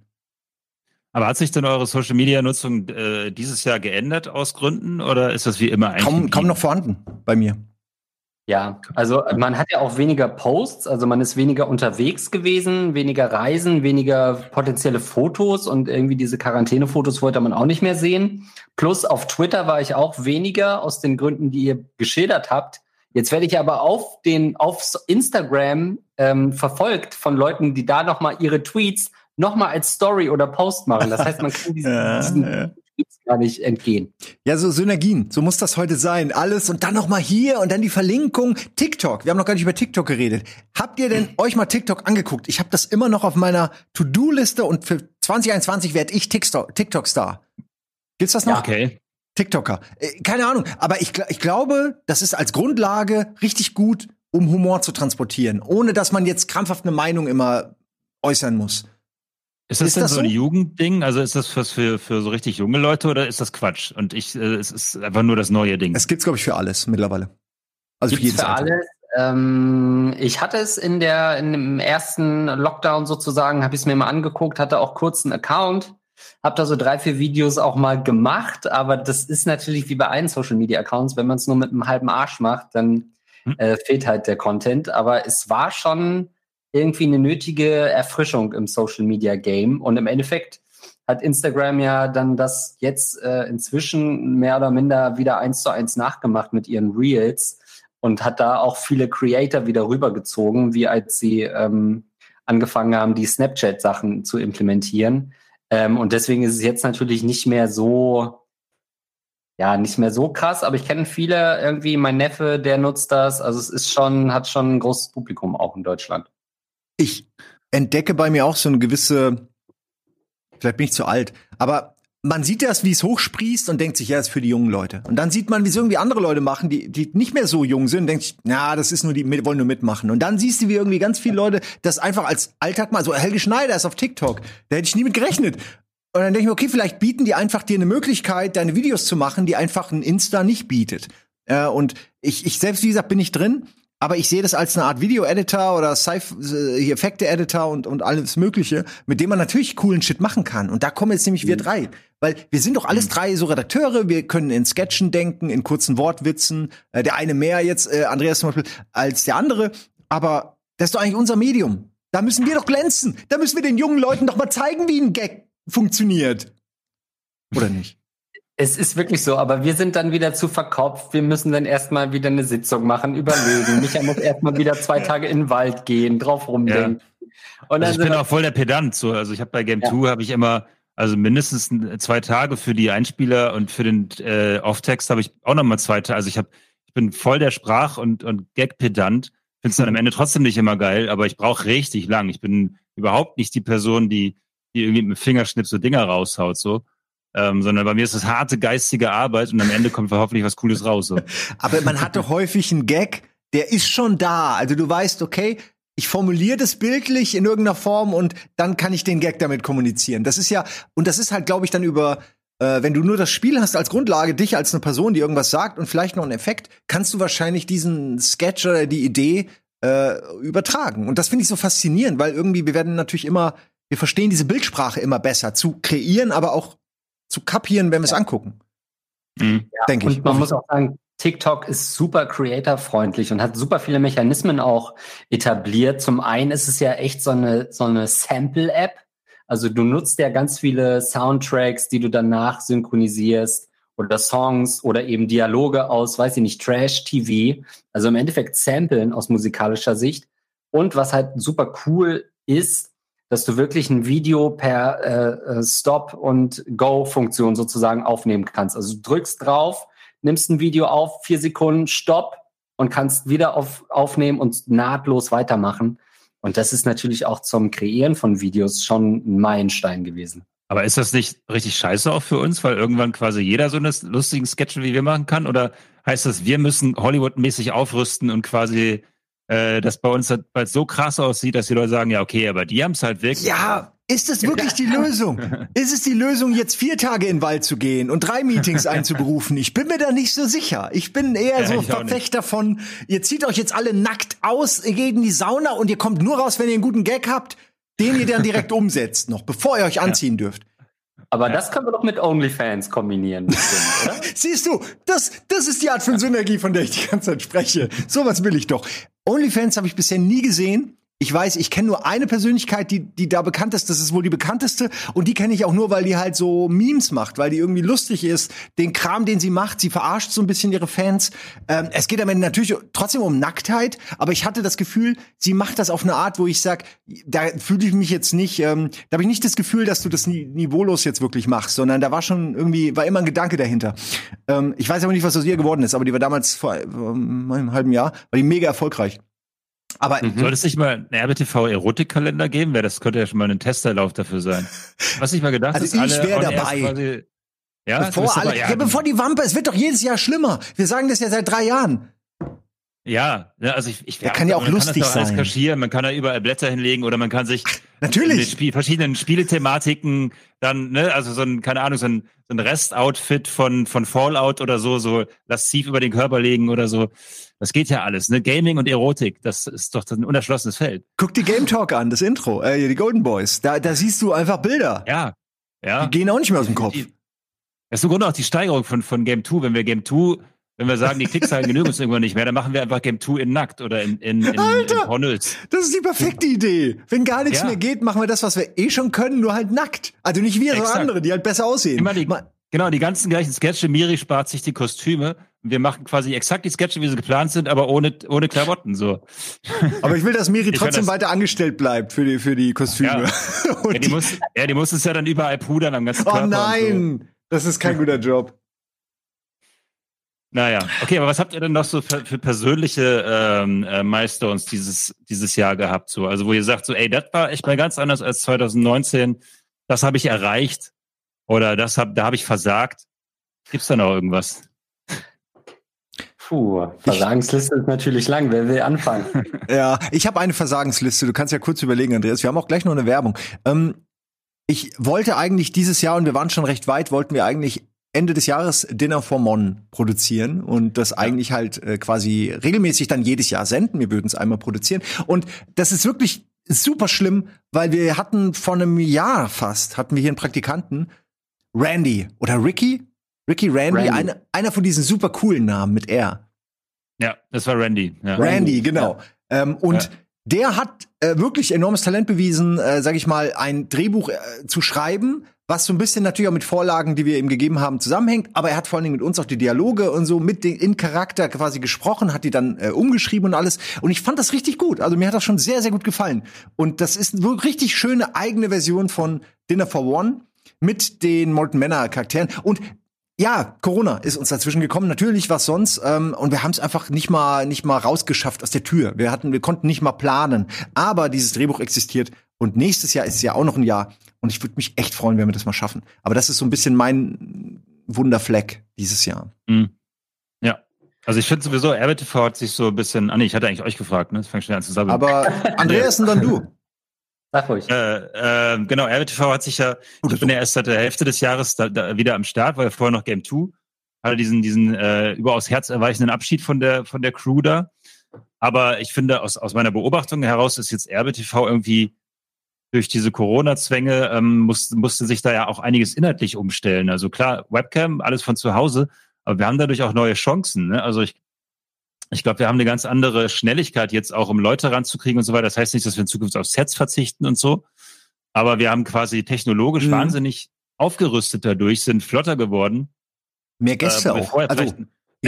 Aber hat sich denn eure Social Media Nutzung äh, dieses Jahr geändert aus Gründen oder ist das wie immer eigentlich? Kaum, kaum noch vorhanden bei mir. Ja, also man hat ja auch weniger Posts, also man ist weniger unterwegs gewesen, weniger Reisen, weniger potenzielle Fotos und irgendwie diese Quarantänefotos wollte man auch nicht mehr sehen. Plus auf Twitter war ich auch weniger aus den Gründen, die ihr geschildert habt. Jetzt werde ich aber auf den auf Instagram ähm, verfolgt von Leuten, die da noch mal ihre Tweets nochmal als Story oder Post machen. Das heißt, man kann diesen, ja, diesen ja. gar nicht entgehen. Ja, so Synergien. So muss das heute sein. Alles und dann noch mal hier und dann die Verlinkung. TikTok. Wir haben noch gar nicht über TikTok geredet. Habt ihr denn euch mal TikTok angeguckt? Ich habe das immer noch auf meiner To-Do-Liste und für 2021 werde ich TikTok-Star. Gibt's das noch? Ja, okay. TikToker. Äh, keine Ahnung. Aber ich, ich glaube, das ist als Grundlage richtig gut, um Humor zu transportieren, ohne dass man jetzt krampfhaft eine Meinung immer äußern muss. Ist das ist denn das so ein Jugendding? Also ist das was für, für so richtig junge Leute oder ist das Quatsch? Und ich, äh, es ist einfach nur das neue Ding. Es gibt's, glaube ich, für alles mittlerweile. Also gibt's für jedes für Alter. alles. Ähm, ich hatte es in der, in dem ersten Lockdown sozusagen, habe ich es mir mal angeguckt, hatte auch kurz einen Account, habe da so drei, vier Videos auch mal gemacht, aber das ist natürlich wie bei allen Social Media Accounts, wenn man es nur mit einem halben Arsch macht, dann hm. äh, fehlt halt der Content. Aber es war schon irgendwie eine nötige Erfrischung im Social Media Game. Und im Endeffekt hat Instagram ja dann das jetzt äh, inzwischen mehr oder minder wieder eins zu eins nachgemacht mit ihren Reels und hat da auch viele Creator wieder rübergezogen, wie als sie ähm, angefangen haben, die Snapchat-Sachen zu implementieren. Ähm, und deswegen ist es jetzt natürlich nicht mehr so, ja, nicht mehr so krass, aber ich kenne viele irgendwie, mein Neffe, der nutzt das. Also es ist schon, hat schon ein großes Publikum auch in Deutschland ich entdecke bei mir auch so eine gewisse, vielleicht bin ich zu alt, aber man sieht das, wie es hochsprießt und denkt sich, ja, ist für die jungen Leute. Und dann sieht man, wie es irgendwie andere Leute machen, die, die nicht mehr so jung sind, und denkt sich, na, das ist nur die, wollen nur mitmachen. Und dann siehst du, wie irgendwie ganz viele Leute das einfach als Alltag mal, so Helge Schneider ist auf TikTok. Da hätte ich nie mit gerechnet. Und dann denke ich mir, okay, vielleicht bieten die einfach dir eine Möglichkeit, deine Videos zu machen, die einfach ein Insta nicht bietet. Äh, und ich, ich selbst, wie gesagt, bin ich drin aber ich sehe das als eine Art Video-Editor oder äh, Effekte-Editor und, und alles Mögliche, mit dem man natürlich coolen Shit machen kann. Und da kommen jetzt nämlich mhm. wir drei. Weil wir sind doch alles mhm. drei so Redakteure, wir können in Sketchen denken, in kurzen Wortwitzen. Äh, der eine mehr jetzt, äh, Andreas zum Beispiel, als der andere. Aber das ist doch eigentlich unser Medium. Da müssen wir doch glänzen. Da müssen wir den jungen Leuten doch mal zeigen, wie ein Gag funktioniert. Oder nicht? Es ist wirklich so, aber wir sind dann wieder zu verkopft. Wir müssen dann erstmal wieder eine Sitzung machen, überlegen. Micha muss erstmal wieder zwei Tage in den Wald gehen, drauf rumdenken. Ja. Und also ich bin auch voll der Pedant. So. Also ich habe bei Game 2 ja. habe ich immer also mindestens zwei Tage für die Einspieler und für den äh, Off-Text habe ich auch nochmal zwei Tage. Also ich habe, ich bin voll der Sprach- und, und Gag-Pedant. Finde es dann am Ende trotzdem nicht immer geil, aber ich brauche richtig lang. Ich bin überhaupt nicht die Person, die, die irgendwie mit Fingerschnipp so Dinger raushaut. so ähm, sondern bei mir ist das harte geistige Arbeit und am Ende kommt hoffentlich was Cooles raus. So. Aber man hat doch häufig einen Gag, der ist schon da. Also du weißt, okay, ich formuliere das bildlich in irgendeiner Form und dann kann ich den Gag damit kommunizieren. Das ist ja, und das ist halt, glaube ich, dann über, äh, wenn du nur das Spiel hast als Grundlage, dich als eine Person, die irgendwas sagt und vielleicht noch einen Effekt, kannst du wahrscheinlich diesen Sketch oder die Idee äh, übertragen. Und das finde ich so faszinierend, weil irgendwie wir werden natürlich immer, wir verstehen diese Bildsprache immer besser zu kreieren, aber auch zu kapieren, wenn wir es ja. angucken. Mhm. Ja, Denke ich. Und man muss auch sagen, TikTok ist super creator-freundlich und hat super viele Mechanismen auch etabliert. Zum einen ist es ja echt so eine, so eine Sample-App. Also du nutzt ja ganz viele Soundtracks, die du danach synchronisierst oder Songs oder eben Dialoge aus, weiß ich nicht, Trash-TV. Also im Endeffekt Samplen aus musikalischer Sicht. Und was halt super cool ist, dass du wirklich ein Video per äh, äh, Stop- und Go-Funktion sozusagen aufnehmen kannst. Also du drückst drauf, nimmst ein Video auf, vier Sekunden, Stopp und kannst wieder auf, aufnehmen und nahtlos weitermachen. Und das ist natürlich auch zum Kreieren von Videos schon ein Meilenstein gewesen. Aber ist das nicht richtig scheiße auch für uns, weil irgendwann quasi jeder so eine lustigen Sketchen wie wir machen kann? Oder heißt das, wir müssen Hollywood-mäßig aufrüsten und quasi äh, das bei uns es so krass aussieht, dass die Leute sagen, ja, okay, aber die haben es halt wirklich. Ja, ist es wirklich die Lösung? Ist es die Lösung, jetzt vier Tage in den Wald zu gehen und drei Meetings einzuberufen? Ich bin mir da nicht so sicher. Ich bin eher ja, so Verfechter von, ihr zieht euch jetzt alle nackt aus, ihr geht in die Sauna und ihr kommt nur raus, wenn ihr einen guten Gag habt, den ihr dann direkt umsetzt, noch bevor ihr euch anziehen ja. dürft. Aber ja. das können wir doch mit OnlyFans kombinieren, bestimmt, oder? Siehst du, das, das ist die Art von Synergie, von der ich die ganze Zeit spreche. Sowas will ich doch. OnlyFans habe ich bisher nie gesehen. Ich weiß, ich kenne nur eine Persönlichkeit, die, die da bekannt ist. Das ist wohl die bekannteste. Und die kenne ich auch nur, weil die halt so Memes macht, weil die irgendwie lustig ist. Den Kram, den sie macht, sie verarscht so ein bisschen ihre Fans. Ähm, es geht am Ende natürlich trotzdem um Nacktheit, aber ich hatte das Gefühl, sie macht das auf eine Art, wo ich sag, da fühle ich mich jetzt nicht, ähm, da habe ich nicht das Gefühl, dass du das niveaulos jetzt wirklich machst, sondern da war schon irgendwie, war immer ein Gedanke dahinter. Ähm, ich weiß aber nicht, was aus ihr geworden ist, aber die war damals vor ähm, einem halben Jahr, war die mega erfolgreich. Aber mhm. soll es nicht mal einen RBTV Erotikkalender geben? Wäre das könnte ja schon mal ein Testerlauf dafür sein. Was ich mal gedacht also ist, ich wäre dabei. Quasi, ja, bevor, alle, ja, ja, bevor die Wampe, es wird doch jedes Jahr schlimmer. Wir sagen das ja seit drei Jahren. Ja, also ich, ich ja, kann ja auch lustig kann das sein. kaschieren, man kann da überall Blätter hinlegen oder man kann sich natürlich mit Spiel, verschiedenen Spielethematiken dann, ne, also so ein, keine Ahnung, so ein, so ein Restoutfit von, von Fallout oder so, so lasziv über den Körper legen oder so. Das geht ja alles, ne? Gaming und Erotik, das ist doch ein unerschlossenes Feld. Guck die Game Talk an, das Intro, äh, die Golden Boys. Da, da siehst du einfach Bilder. Ja. Ja. Die gehen auch nicht mehr aus dem Kopf. das ist im Grunde auch die Steigerung von, von Game 2. Wenn wir Game 2 wenn wir sagen, die Klickszahlen genügen uns irgendwann nicht mehr, dann machen wir einfach Game 2 in nackt oder in, in, in, Alter, in Pornös. Das ist die perfekte Idee. Wenn gar nichts ja. mehr geht, machen wir das, was wir eh schon können, nur halt nackt. Also nicht wir, sondern andere, die halt besser aussehen. Immer die, genau, die ganzen gleichen Sketche. Miri spart sich die Kostüme. Wir machen quasi exakt die Sketche, wie sie geplant sind, aber ohne, ohne Klamotten, so. Aber ich will, dass Miri trotzdem das, weiter angestellt bleibt für die, für die Kostüme. Ja, ja die, muss, ja, die muss es ja dann überall pudern am ganzen oh Körper. Oh nein! So. Das ist kein guter Job. Naja, okay, aber was habt ihr denn noch so für, für persönliche ähm, äh, Milestones dieses, dieses Jahr gehabt? So? Also wo ihr sagt, so, ey, das war echt mal ganz anders als 2019, das habe ich erreicht oder das hab, da habe ich versagt. Gibt's da noch irgendwas? Puh, Versagensliste ist natürlich lang. Wer will anfangen? ja, ich habe eine Versagensliste. Du kannst ja kurz überlegen, Andreas. Wir haben auch gleich noch eine Werbung. Ähm, ich wollte eigentlich dieses Jahr, und wir waren schon recht weit, wollten wir eigentlich Ende des Jahres Dinner for Mon produzieren und das eigentlich halt äh, quasi regelmäßig dann jedes Jahr senden. Wir würden es einmal produzieren. Und das ist wirklich super schlimm, weil wir hatten vor einem Jahr fast, hatten wir hier einen Praktikanten, Randy oder Ricky. Ricky Randy, Randy. Eine, einer von diesen super coolen Namen mit R. Ja, das war Randy. Ja. Randy, genau. Ähm, und Ja. der hat äh, wirklich enormes Talent bewiesen, äh, sag ich mal, ein Drehbuch äh, zu schreiben, was so ein bisschen natürlich auch mit Vorlagen, die wir ihm gegeben haben, zusammenhängt. Aber er hat vor allen Dingen mit uns auch die Dialoge und so mit den, in Charakter quasi gesprochen, hat die dann äh, umgeschrieben und alles. Und ich fand das richtig gut. Also mir hat das schon sehr, sehr gut gefallen. Und das ist eine richtig schöne eigene Version von Dinner for One mit den Molten Männer Charakteren. Und ja, Corona ist uns dazwischen gekommen. Natürlich, was sonst? Ähm, und wir haben es einfach nicht mal nicht mal rausgeschafft aus der Tür. Wir hatten, wir konnten nicht mal planen. Aber dieses Drehbuch existiert und nächstes Jahr ist es ja auch noch ein Jahr. Und ich würde mich echt freuen, wenn wir das mal schaffen. Aber das ist so ein bisschen mein Wunderfleck dieses Jahr. Mhm. Ja. Also ich finde sowieso, RBTV hat sich so ein bisschen, ah nee, ich hatte eigentlich euch gefragt, ne? Das fängt schnell an zusammen. Aber Andreas und dann du. Sag ruhig. Äh, äh, genau, RBTV hat sich ja, Oder ich bin ja erst seit der Hälfte des Jahres da, da wieder am Start, war ja vorher noch Game 2, hatte diesen, diesen äh, überaus herzerweichenden Abschied von der, von der Crew da. Aber ich finde, aus, aus meiner Beobachtung heraus ist jetzt RBTV irgendwie durch diese Corona-Zwänge ähm, musste, musste sich da ja auch einiges inhaltlich umstellen. Also klar, Webcam, alles von zu Hause, aber wir haben dadurch auch neue Chancen. Ne? Also ich, ich glaube, wir haben eine ganz andere Schnelligkeit jetzt auch, um Leute ranzukriegen und so weiter. Das heißt nicht, dass wir in Zukunft auf Sets verzichten und so, aber wir haben quasi technologisch Mhm. wahnsinnig aufgerüstet dadurch, sind flotter geworden. Mehr Gäste Äh, auch. Also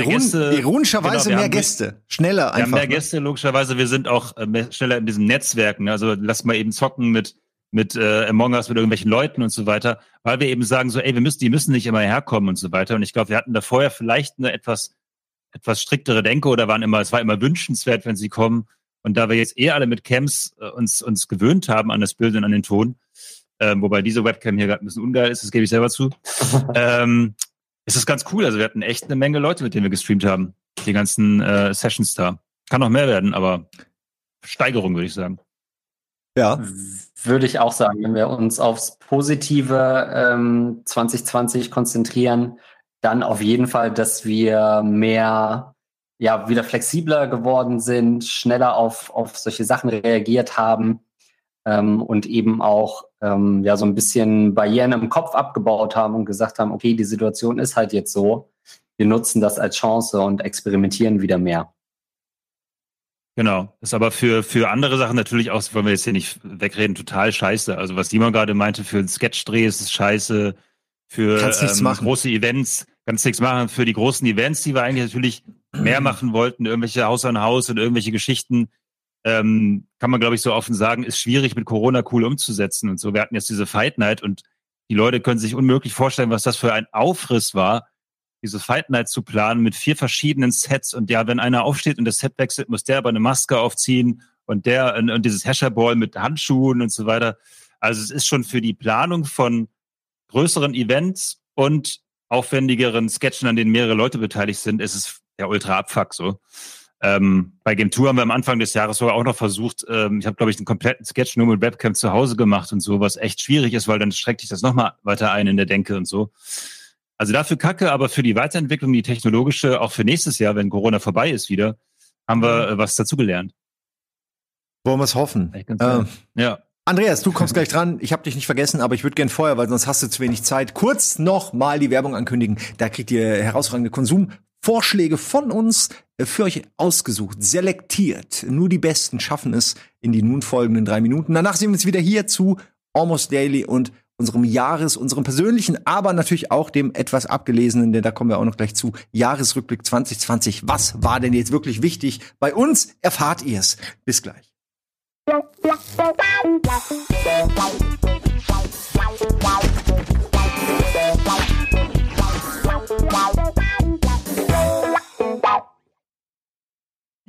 iron Gäste- ironischerweise genau, wir mehr haben- Gäste. Schneller Wir einfach. haben mehr ne? Gäste, logischerweise. Wir sind auch äh, mehr- schneller in diesem Netzwerken. ne? Also lass mal eben zocken mit mit äh, Among Us, mit irgendwelchen Leuten und so weiter, weil wir eben sagen so, ey, wir müssen, die müssen nicht immer herkommen und so weiter. Und ich glaube, wir hatten da vorher vielleicht eine etwas etwas striktere Denke oder waren immer, es war immer wünschenswert, wenn sie kommen. Und da wir jetzt eh alle mit Cams äh, uns uns gewöhnt haben an das Bild und an den Ton, ähm, wobei diese Webcam hier gerade ein bisschen ungeil ist, das gebe ich selber zu, ähm, ist es ganz cool. Also wir hatten echt eine Menge Leute, mit denen wir gestreamt haben. Die ganzen äh, Sessions da. Kann noch mehr werden, aber Steigerung, würde ich sagen. Ja. Würde ich auch sagen, wenn wir uns aufs positive ähm, 2020 konzentrieren, dann auf jeden Fall, dass wir mehr, ja, wieder flexibler geworden sind, schneller auf, auf solche Sachen reagiert haben ähm, und eben auch ähm, ja so ein bisschen Barrieren im Kopf abgebaut haben und gesagt haben, okay, die Situation ist halt jetzt so. Wir nutzen das als Chance und experimentieren wieder mehr. Genau. Ist aber für, für andere Sachen natürlich auch, wollen wir jetzt hier nicht wegreden, total scheiße. Also was Simon gerade meinte, für einen Sketchdreh ist es scheiße. Für ähm, Kannst nichts machen. große Events kannst nichts machen. Für die großen Events, die wir eigentlich natürlich mehr machen wollten, irgendwelche Haus an Haus und irgendwelche Geschichten, ähm, kann man, glaube ich, so offen sagen, ist schwierig mit Corona cool umzusetzen und so. Wir hatten jetzt diese Fight Night und die Leute können sich unmöglich vorstellen, was das für ein Aufriss war, diese Fight Night zu planen mit vier verschiedenen Sets und ja, wenn einer aufsteht und das Set wechselt, muss der aber eine Maske aufziehen und der und, und dieses Hasherball mit Handschuhen und so weiter. Also es ist schon für die Planung von größeren Events und aufwendigeren Sketchen, an denen mehrere Leute beteiligt sind, ist es der ultra Abfuck so. Ähm, bei Game Tour haben wir am Anfang des Jahres sogar auch noch versucht, ähm, ich habe, glaube ich, einen kompletten Sketch nur mit Webcam zu Hause gemacht und so, was echt schwierig ist, weil dann streckt sich das nochmal weiter ein in der Denke und so. Also dafür Kacke, aber für die Weiterentwicklung, die technologische, auch für nächstes Jahr, wenn Corona vorbei ist wieder, haben wir äh, was dazugelernt. Wollen wir es hoffen. Äh, geil. Ja. Andreas, du kommst gleich dran. Ich habe dich nicht vergessen, aber ich würde gern vorher, weil sonst hast du zu wenig Zeit, kurz noch mal die Werbung ankündigen. Da kriegt ihr herausragende Konsumvorschläge von uns äh, für euch ausgesucht, selektiert. Nur die Besten schaffen es in die nun folgenden drei Minuten. Danach sehen wir uns wieder hier zu Almost Daily und unserem Jahres, unserem persönlichen, aber natürlich auch dem etwas abgelesenen, denn da kommen wir auch noch gleich zu, Jahresrückblick 2020. Was war denn jetzt wirklich wichtig? Bei uns erfahrt ihr es. Bis gleich.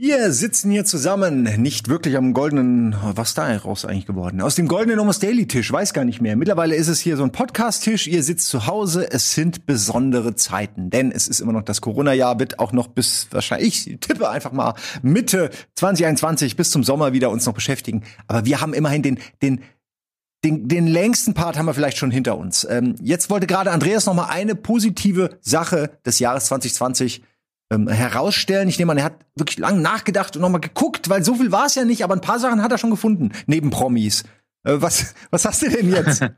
Wir sitzen hier zusammen, nicht wirklich am goldenen, was da raus eigentlich geworden? Aus dem goldenen Almost Daily Tisch, weiß gar nicht mehr. Mittlerweile ist es hier so ein Podcast-Tisch, ihr sitzt zu Hause, es sind besondere Zeiten, denn es ist immer noch das Corona-Jahr, wird auch noch bis wahrscheinlich, ich tippe einfach mal Mitte 2021 bis zum Sommer wieder uns noch beschäftigen. Aber wir haben immerhin den, den den, den längsten Part haben wir vielleicht schon hinter uns. Ähm, jetzt wollte gerade Andreas noch mal eine positive Sache des Jahres 2020 ähm, herausstellen. Ich nehme an, er hat wirklich lang nachgedacht und noch mal geguckt, weil so viel war es ja nicht, aber ein paar Sachen hat er schon gefunden, neben Promis. Äh, was, was hast du denn jetzt?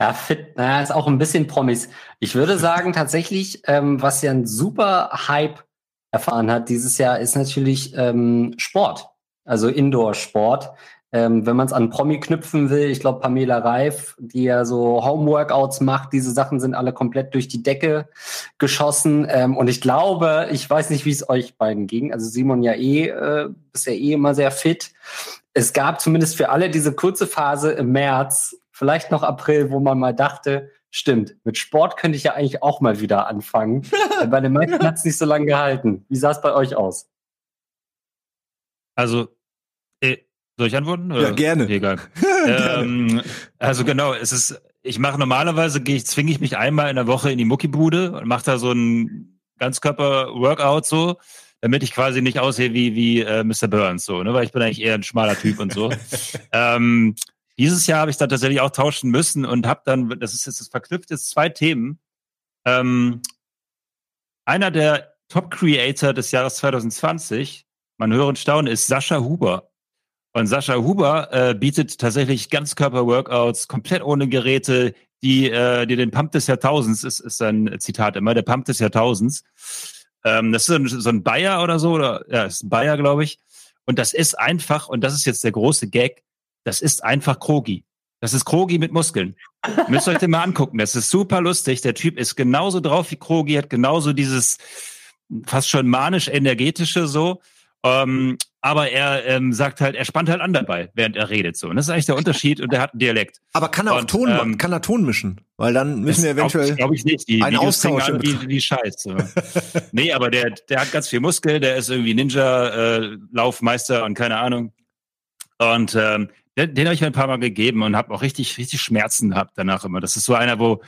Ja, fit, naja, ist auch ein bisschen Promis. Ich würde sagen, tatsächlich, ähm, was ja ein super Hype erfahren hat dieses Jahr, ist natürlich ähm, Sport, also Indoor-Sport. Ähm, wenn man es an Promi knüpfen will, ich glaube, Pamela Reif, die ja so Homeworkouts macht, diese Sachen sind alle komplett durch die Decke geschossen. Ähm, und ich glaube, ich weiß nicht, wie es euch beiden ging. Also Simon ja eh, äh, ist ja eh immer sehr fit. Es gab zumindest für alle diese kurze Phase im März, vielleicht noch April, wo man mal dachte, stimmt, mit Sport könnte ich ja eigentlich auch mal wieder anfangen. bei den meisten hat es nicht so lange gehalten. Wie sah es bei euch aus? Also, äh, soll ich antworten? Ja, gerne. Egal. ähm, also genau, es ist, ich mache normalerweise, gehe ich, zwinge ich mich einmal in der Woche in die Muckibude und mache da so ein Ganzkörper-Workout so, damit ich quasi nicht aussehe wie, wie äh, Mr. Burns, so, ne? Weil ich bin eigentlich eher ein schmaler Typ und so. ähm, dieses Jahr habe ich dann tatsächlich auch tauschen müssen und habe dann, das ist jetzt das verknüpft jetzt zwei Themen. Ähm, einer der Top-Creator des Jahres 2020, man hören staunen, ist Sascha Huber. Und Sascha Huber äh, bietet tatsächlich Ganzkörper-Workouts komplett ohne Geräte, die, äh, die den Pump des Jahrtausends, ist, ist ein Zitat immer, der Pump des Jahrtausends. Ähm, das ist so ein, so ein Bayer oder so, oder ja, ist ein Bayer, glaube ich. Und das ist einfach, und das ist jetzt der große Gag, das ist einfach Krogi. Das ist Krogi mit Muskeln. Müsst ihr euch den mal angucken. Das ist super lustig. Der Typ ist genauso drauf wie Krogi, hat genauso dieses fast schon manisch-energetische so. Ähm, aber er ähm, sagt halt, er spannt halt an dabei, während er redet so. Und das ist eigentlich der Unterschied und er hat einen Dialekt. Aber kann er auch Und, Ton, ähm, kann er Ton mischen? Weil dann müssen wir eventuell. Glaube ich nicht. Die einen Videos Austausch im wie, wie Scheiße. nee, aber der, der hat ganz viel Muskel, der ist irgendwie Ninja-Laufmeister und keine Ahnung. Und ähm, den, den habe ich mir ein paar Mal gegeben und habe auch richtig, richtig Schmerzen gehabt danach immer. Das ist so einer, wo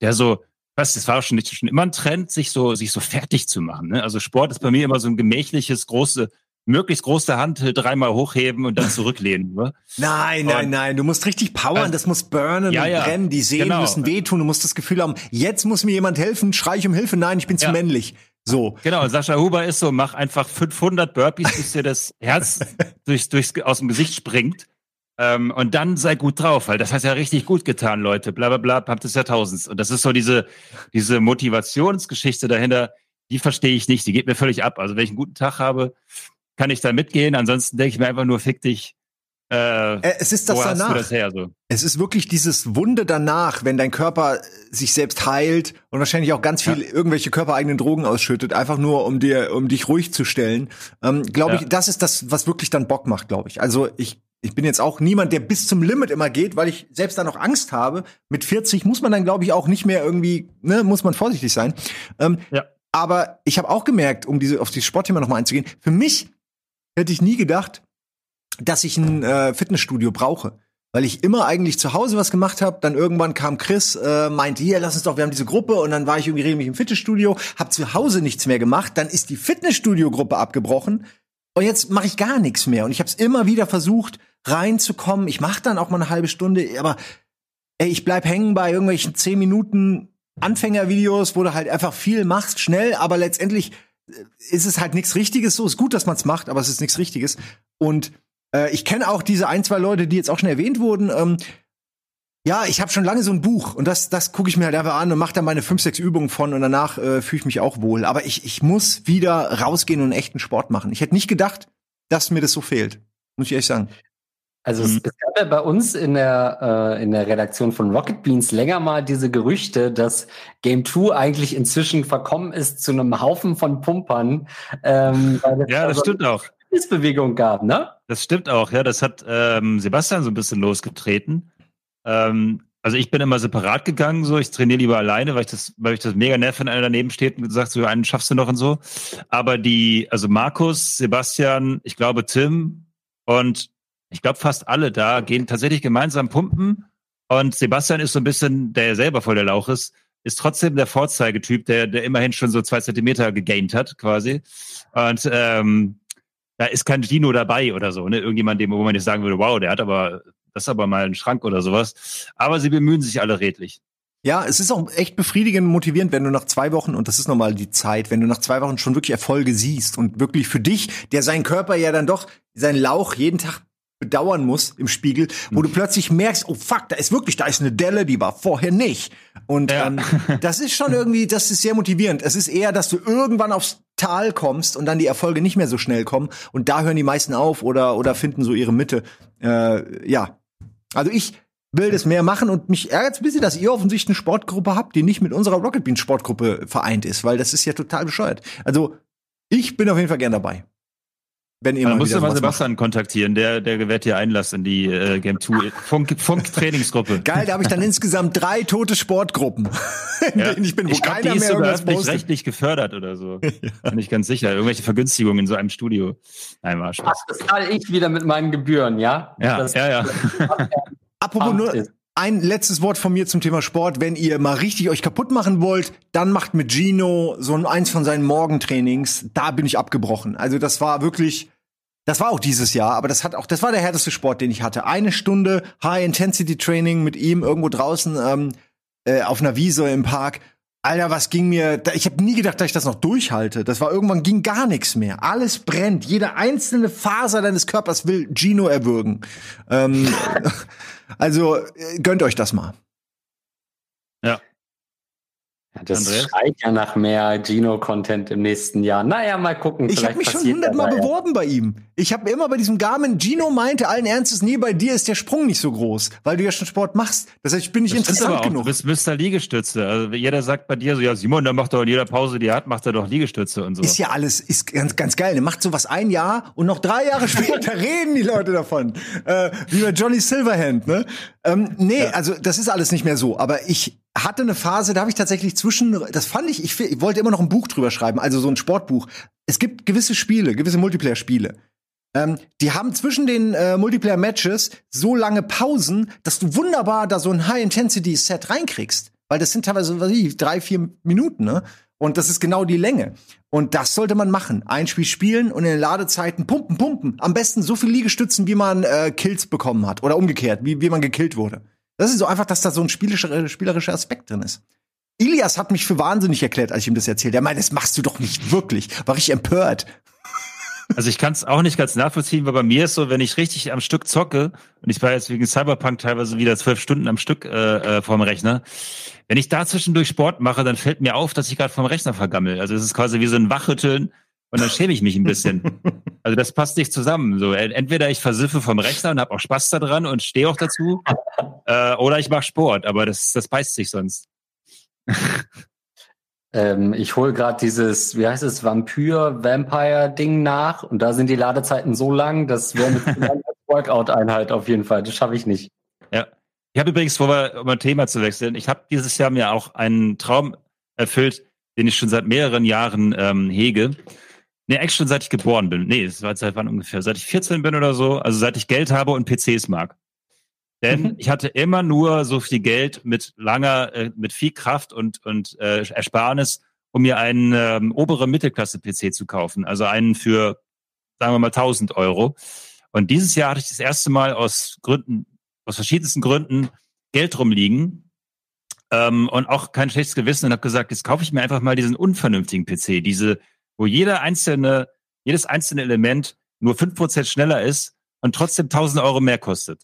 der so, was, das war schon, nicht, schon immer ein Trend, sich so, sich so fertig zu machen. Ne? Also Sport ist bei mir immer so ein gemächliches, große, möglichst große Hand dreimal hochheben und dann zurücklehnen. Ne? Nein, nein, Und- nein. Du musst richtig powern, Äh, das muss burnen ja, und ja. brennen. Die Sehnen Genau. müssen wehtun. Du musst das Gefühl haben, jetzt muss mir jemand helfen, schrei ich um Hilfe. Nein, ich bin zu Ja. männlich. So. Genau, Sascha Huber ist so, mach einfach 500 Burpees, bis dir das Herz durchs, durchs, aus dem Gesicht springt. Ähm, und dann sei gut drauf, weil das hat ja richtig gut getan, Leute. Bla bla bla, Pump des Jahrtausends. Und das ist so diese, diese Motivationsgeschichte dahinter, die verstehe ich nicht. Die geht mir völlig ab. Also wenn ich einen guten Tag habe, kann ich da mitgehen. Ansonsten denke ich mir einfach nur, fick dich. Äh, Es ist das danach. das her? So. Es ist wirklich dieses Wunde danach, wenn dein Körper sich selbst heilt und wahrscheinlich auch ganz viel irgendwelche körpereigenen Drogen ausschüttet, einfach nur um dir, um dich ruhig zu stellen. Ähm, glaube Ja. ich, das ist das, was wirklich dann Bock macht, glaube ich. Also ich, ich bin jetzt auch niemand, der bis zum Limit immer geht, weil ich selbst da noch Angst habe. Mit 40 muss man dann, glaube ich, auch nicht mehr irgendwie, ne, muss man vorsichtig sein. Ähm, Ja. Aber ich habe auch gemerkt, um diese auf dieses Sportthema noch mal einzugehen, für mich hätte ich nie gedacht, dass ich ein äh, Fitnessstudio brauche. Weil ich immer eigentlich zu Hause was gemacht habe, dann irgendwann kam Chris, äh, meinte, hier, lass uns doch, wir haben diese Gruppe und dann war ich irgendwie regelmäßig im Fitnessstudio, habe zu Hause nichts mehr gemacht, dann ist die Fitnessstudio-Gruppe abgebrochen und jetzt mache ich gar nichts mehr und ich habe es immer wieder versucht reinzukommen. Ich mache dann auch mal eine halbe Stunde, aber ey, ich bleib hängen bei irgendwelchen 10 Minuten Anfängervideos, wo du halt einfach viel machst, schnell, aber letztendlich äh, ist es halt nichts Richtiges. So ist gut, dass man es macht, aber es ist nichts Richtiges. Und äh, ich kenne auch diese ein, zwei Leute, die jetzt auch schon erwähnt wurden. Ähm, ja, ich habe schon lange so ein Buch und das, das gucke ich mir halt einfach an und mache da meine fünf, sechs Übungen von und danach äh, fühle ich mich auch wohl. Aber ich, ich muss wieder rausgehen und echten Sport machen. Ich hätte nicht gedacht, dass mir das so fehlt. Muss ich ehrlich sagen. Also es, Mhm. es gab ja bei uns in der, äh, in der Redaktion von Rocket Beans länger mal diese Gerüchte, dass Game 2 eigentlich inzwischen verkommen ist zu einem Haufen von Pumpern. Ähm, weil es Ja, da das so stimmt auch. eine Bewegung gab, ne? Das stimmt auch, ja. Das hat ähm, Sebastian so ein bisschen losgetreten. Ähm, also ich bin immer separat gegangen, so ich trainiere lieber alleine, weil ich das, weil ich das mega nerv, wenn einer daneben steht und sagt, so einen schaffst du noch und so. Aber die, also Markus, Sebastian, ich glaube Tim und ich glaube fast alle da gehen tatsächlich gemeinsam pumpen. Und Sebastian ist so ein bisschen, der selber voll der Lauch ist, ist trotzdem der Vorzeigetyp, der, der immerhin schon so zwei Zentimeter gegaint hat, quasi. Und ähm, da ist kein Dino dabei oder so, ne? Irgendjemand, dem, wo man jetzt sagen würde, wow, der hat aber das ist aber mal ein Schrank oder sowas. Aber sie bemühen sich alle redlich. Ja, es ist auch echt befriedigend und motivierend, wenn du nach zwei Wochen, und das ist nochmal die Zeit, wenn du nach zwei Wochen schon wirklich Erfolge siehst und wirklich für dich, der seinen Körper ja dann doch, seinen Lauch jeden Tag bedauern muss im Spiegel, wo du plötzlich merkst, oh fuck, da ist wirklich, da ist eine Delle, die war vorher nicht. Und Ja. ähm, das ist schon irgendwie, das ist sehr motivierend. Es ist eher, dass du irgendwann aufs Tal kommst und dann die Erfolge nicht mehr so schnell kommen und da hören die meisten auf oder oder finden so ihre Mitte. Äh, ja, also ich will das mehr machen und mich ärgert ein bisschen, dass ihr offensichtlich eine Sportgruppe habt, die nicht mit unserer Rocket Bean Sportgruppe vereint ist, weil das ist ja total bescheuert. Also ich bin auf jeden Fall gern dabei. Wenn ihr wieder du mal sowas macht. Sebastian kontaktieren, der, der gewährt dir Einlass in die äh, Game 2 Funk, Funk Trainingsgruppe. Geil, da habe ich dann insgesamt drei tote Sportgruppen, in Ja. denen ich bin, wo ich glaub, keiner die ist mehr sogar irgendwas postet. öffentlich-rechtlich gefördert oder so. Bin ich ganz sicher. Irgendwelche Vergünstigungen in so einem Studio. Nein, war Spaß. Das zahle ich wieder mit meinen Gebühren, ja? Ja, das ja, ja. Apropos nur ein letztes Wort von mir zum Thema Sport. Wenn ihr mal richtig euch kaputt machen wollt, dann macht mit Gino so ein eins von seinen Morgentrainings. Da bin ich abgebrochen. Also das war wirklich, das war auch dieses Jahr, aber das hat auch, das war der härteste Sport, den ich hatte. Eine Stunde High-Intensity-Training mit ihm irgendwo draußen ähm, äh, auf einer Wiese im Park. Alter, was ging mir? da- Ich habe nie gedacht, dass ich das noch durchhalte. Das war irgendwann ging gar nichts mehr. Alles brennt. Jede einzelne Faser deines Körpers will Gino erwürgen. Ähm, also äh, gönnt euch das mal. Ja, das Andreas? schreit ja nach mehr Gino-Content im nächsten Jahr. Naja, mal gucken. Ich habe mich schon hundertmal ja beworben bei ihm. Ich habe immer bei diesem Garmin, Gino meinte allen Ernstes, nee, bei dir ist der Sprung nicht so groß, weil du ja schon Sport machst. Das heißt, ich bin nicht Das interessant aber auch. genug. Du bist Mr. Liegestütze. Also jeder sagt bei dir so, ja, Simon, der macht doch in jeder Pause, die er hat, macht er doch Liegestütze und so. Ist ja alles, ist ganz, ganz geil. Der macht sowas ein Jahr und noch drei Jahre später reden die Leute davon. Äh, wie bei Johnny Silverhand, ne? Ähm, nee, also das ist alles nicht mehr so. Aber ich hatte eine Phase, da habe ich tatsächlich zwischen, das fand ich, ich, ich wollte immer noch ein Buch drüber schreiben, also so ein Sportbuch. Es gibt gewisse Spiele, gewisse Multiplayer-Spiele. Ähm, die haben zwischen den äh, Multiplayer-Matches so lange Pausen, dass du wunderbar da so ein High-Intensity-Set reinkriegst. Weil das sind teilweise was ich, drei, vier Minuten, ne? Und das ist genau die Länge. Und das sollte man machen. Ein Spiel spielen und in den Ladezeiten pumpen, pumpen. Am besten so viel Liegestützen, wie man äh, Kills bekommen hat. Oder umgekehrt, wie, wie man gekillt wurde. Das ist so einfach, dass da so ein spielerischer, spielerischer Aspekt drin ist. Ilias hat mich für wahnsinnig erklärt, als ich ihm das erzählt. Er meinte, das machst du doch nicht wirklich. War ich empört. Also ich kann es auch nicht ganz nachvollziehen, weil bei mir ist so, wenn ich richtig am Stück zocke, und ich war jetzt wegen Cyberpunk teilweise wieder zwölf Stunden am Stück äh, äh, vorm Rechner, wenn ich da zwischendurch Sport mache, dann fällt mir auf, dass ich gerade vom Rechner vergammel. Also es ist quasi wie so ein Wachrütteln und dann schäme ich mich ein bisschen. Also das passt nicht zusammen. So ent- entweder ich versiffe vom Rechner und habe auch Spaß daran und stehe auch dazu, äh, oder ich mache Sport, aber das das beißt sich sonst. Ähm, ich hole gerade dieses, wie heißt es, Vampir-Vampire-Ding nach und da sind die Ladezeiten so lang, das wäre eine Workout-Einheit auf jeden Fall. Das schaffe ich nicht. Ich habe übrigens vor, um ein Thema zu wechseln, ich habe dieses Jahr mir auch einen Traum erfüllt, den ich schon seit mehreren Jahren ähm, hege. Nee, eigentlich schon seit ich geboren bin. Nee, das war seit wann ungefähr? Seit ich 14 bin oder so. Also seit ich Geld habe und PCs mag. Denn Mhm. ich hatte immer nur so viel Geld mit langer, äh, mit viel Kraft und, und äh, Ersparnis, um mir einen ähm, obere Mittelklasse-PC zu kaufen. Also einen für, sagen wir mal, 1000 Euro. Und dieses Jahr hatte ich das erste Mal aus Gründen, aus verschiedensten Gründen Geld rumliegen ähm, und auch kein schlechtes Gewissen und habe gesagt, jetzt kaufe ich mir einfach mal diesen unvernünftigen PC, diese, wo jeder einzelne, jedes einzelne Element nur fünf Prozent schneller ist und trotzdem 1000 Euro mehr kostet.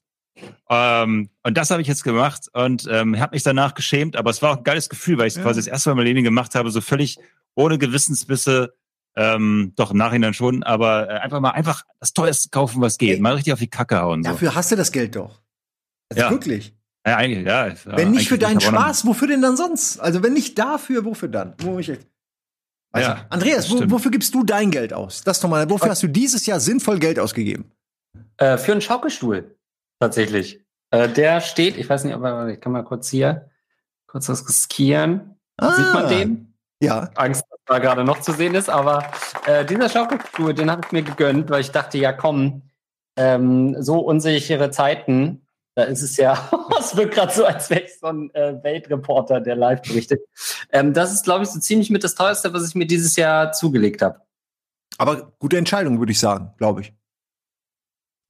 Ähm, und das habe ich jetzt gemacht und ähm, habe mich danach geschämt, aber es war auch ein geiles Gefühl, weil ich es Ja. quasi das erste Mal in meinem Leben gemacht habe, so völlig ohne Gewissensbisse, ähm, doch im Nachhinein schon, aber äh, einfach mal einfach das teuerste kaufen, was geht, mal richtig auf die Kacke hauen. So. Dafür hast du das Geld doch. Also Ja. wirklich. Ja, eigentlich, ja. Wenn nicht für deinen Spaß, wofür denn dann sonst? Also wenn nicht dafür, wofür dann? Wo ich echt also, Ja, Andreas, wo, wofür gibst du dein Geld aus? Das doch mal. Wofür hast du dieses Jahr sinnvoll Geld ausgegeben? Äh, für einen Schaukelstuhl, tatsächlich. Äh, der steht, ich weiß nicht, aber ich kann mal kurz hier, kurz das riskieren. Sieht man Ah, den? Ja. Angst, dass da gerade noch zu sehen ist, aber äh, dieser Schaukelstuhl, den habe ich mir gegönnt, weil ich dachte, ja komm, ähm, so unsichere Zeiten, da ist es ja, es wirkt gerade so, als wäre ich so ein äh, Weltreporter, der live berichtet. Ähm, das ist, glaube ich, so ziemlich mit das teuerste, was ich mir dieses Jahr zugelegt habe. Aber gute Entscheidung, würde ich sagen, glaube ich.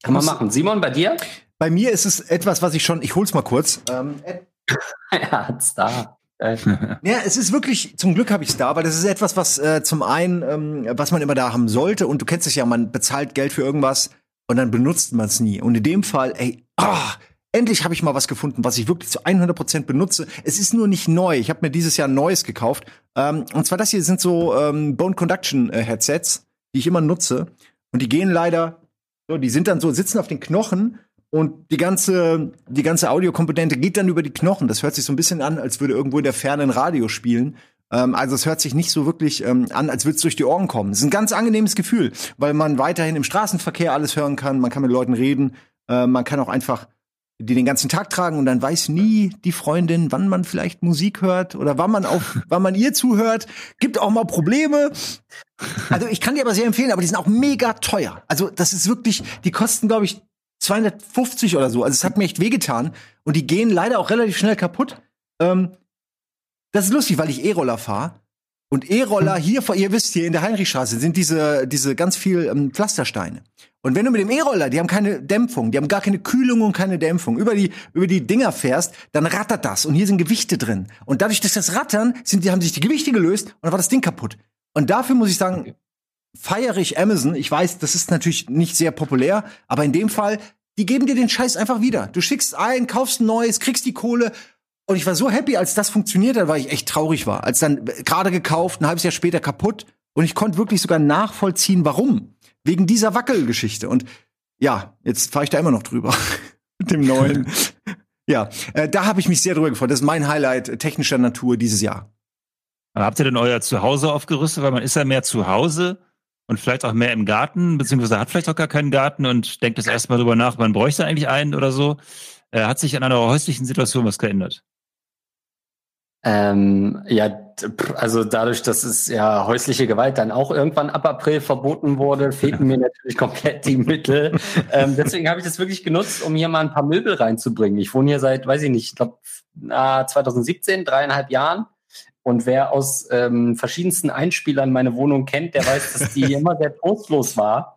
Kann man machen. Simon, bei dir? bei mir ist es etwas, was ich schon, ich hol's mal kurz. Ähm, ja, hat's da. Äh, Ja, es ist wirklich, zum Glück habe ich es da, weil das ist etwas, was äh, zum einen, ähm, was man immer da haben sollte. Und du kennst es ja, man bezahlt Geld für irgendwas und dann benutzt man es nie. Und in dem Fall, ey, ah, endlich habe ich mal was gefunden, was ich wirklich zu 100% benutze. Es ist nur nicht neu. Ich habe mir dieses Jahr ein neues gekauft. Ähm, und zwar das hier sind so ähm, Bone Conduction äh, Headsets, die ich immer nutze. Und die gehen leider, so, die sind dann so, sitzen auf den Knochen und die ganze, die ganze Audiokomponente geht dann über die Knochen. Das hört sich so ein bisschen an, als würde irgendwo in der Ferne ein Radio spielen. Ähm, also es hört sich nicht so wirklich ähm, an, als würde es durch die Ohren kommen. Es ist ein ganz angenehmes Gefühl, weil man weiterhin im Straßenverkehr alles hören kann. Man kann mit Leuten reden. Äh, man kann auch einfach die den ganzen Tag tragen und dann weiß nie die Freundin, wann man vielleicht Musik hört oder wann man auf, wann man ihr zuhört. Gibt auch mal Probleme. Also ich kann die aber sehr empfehlen, aber die sind auch mega teuer. Also das ist wirklich, die kosten glaube ich 250 oder so. Also es hat mir echt wehgetan und die gehen leider auch relativ schnell kaputt. Ähm, das ist lustig, weil ich E-Roller fahre. Und E-Roller hier, vor- ihr wisst, hier in der Heinrichstraße sind diese, diese ganz viel ähm, Pflastersteine. Und wenn du mit dem E-Roller, die haben keine Dämpfung, die haben gar keine Kühlung und keine Dämpfung, über die, über die Dinger fährst, dann rattert das. Und hier sind Gewichte drin. Und dadurch, dass das Rattern, sind, die haben sich die Gewichte gelöst und dann war das Ding kaputt. Und dafür muss ich sagen, feiere ich Amazon. Ich weiß, das ist natürlich nicht sehr populär, aber in dem Fall, die geben dir den Scheiß einfach wieder. Du schickst ein, kaufst ein neues, kriegst die Kohle. Und ich war so happy, als das funktioniert hat, weil ich echt traurig war. Als dann äh, gerade gekauft, ein halbes Jahr später kaputt. Und ich konnte wirklich sogar nachvollziehen, warum. Wegen dieser Wackelgeschichte. Und ja, jetzt fahre ich da immer noch drüber. Mit dem neuen. ja, äh, da habe ich mich sehr drüber gefreut. Das ist mein Highlight technischer Natur dieses Jahr. Aber Habt ihr denn euer Zuhause aufgerüstet? Weil man ist ja mehr zu Hause und vielleicht auch mehr im Garten, beziehungsweise hat vielleicht auch gar keinen Garten und denkt das erstmal drüber nach, man bräuchte eigentlich einen oder so. Äh, hat sich an einer häuslichen Situation was geändert? Ähm, ja, also dadurch, dass es ja häusliche Gewalt dann auch irgendwann ab April verboten wurde, fehlten mir natürlich komplett die Mittel. ähm, deswegen habe ich das wirklich genutzt, um hier mal ein paar Möbel reinzubringen. Ich wohne hier seit, weiß ich nicht, ich glaube 2017, dreieinhalb Jahren. Und wer aus ähm, verschiedensten Einspielern meine Wohnung kennt, der weiß, dass die immer sehr trostlos war.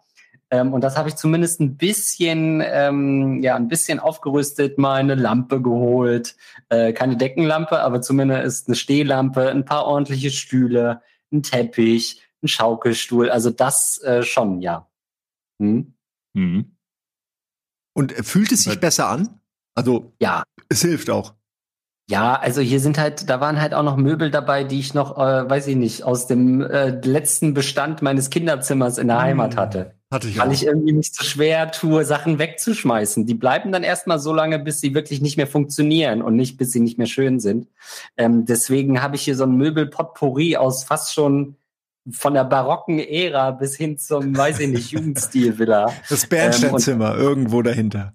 Ähm, und das habe ich zumindest ein bisschen, ähm, ja, ein bisschen aufgerüstet, mal eine Lampe geholt, äh, keine Deckenlampe, aber zumindest eine Stehlampe, ein paar ordentliche Stühle, ein Teppich, ein Schaukelstuhl. Also das äh, schon, ja. Hm? Mhm. Und äh, fühlt es sich Weil- besser an? Also, Ja, es hilft auch. Ja, also hier sind halt, da waren halt auch noch Möbel dabei, die ich noch, äh, weiß ich nicht, aus dem äh, letzten Bestand meines Kinderzimmers in der Hm. Heimat hatte. Hatte ich Weil auch. ich irgendwie mich so schwer tue, Sachen wegzuschmeißen. Die bleiben dann erstmal so lange, bis sie wirklich nicht mehr funktionieren und nicht, bis sie nicht mehr schön sind. Ähm, deswegen habe ich hier so ein Möbel-Potpourri aus fast schon von der barocken Ära bis hin zum, weiß ich nicht, Jugendstil-Villa. das Bernsteinzimmer irgendwo dahinter.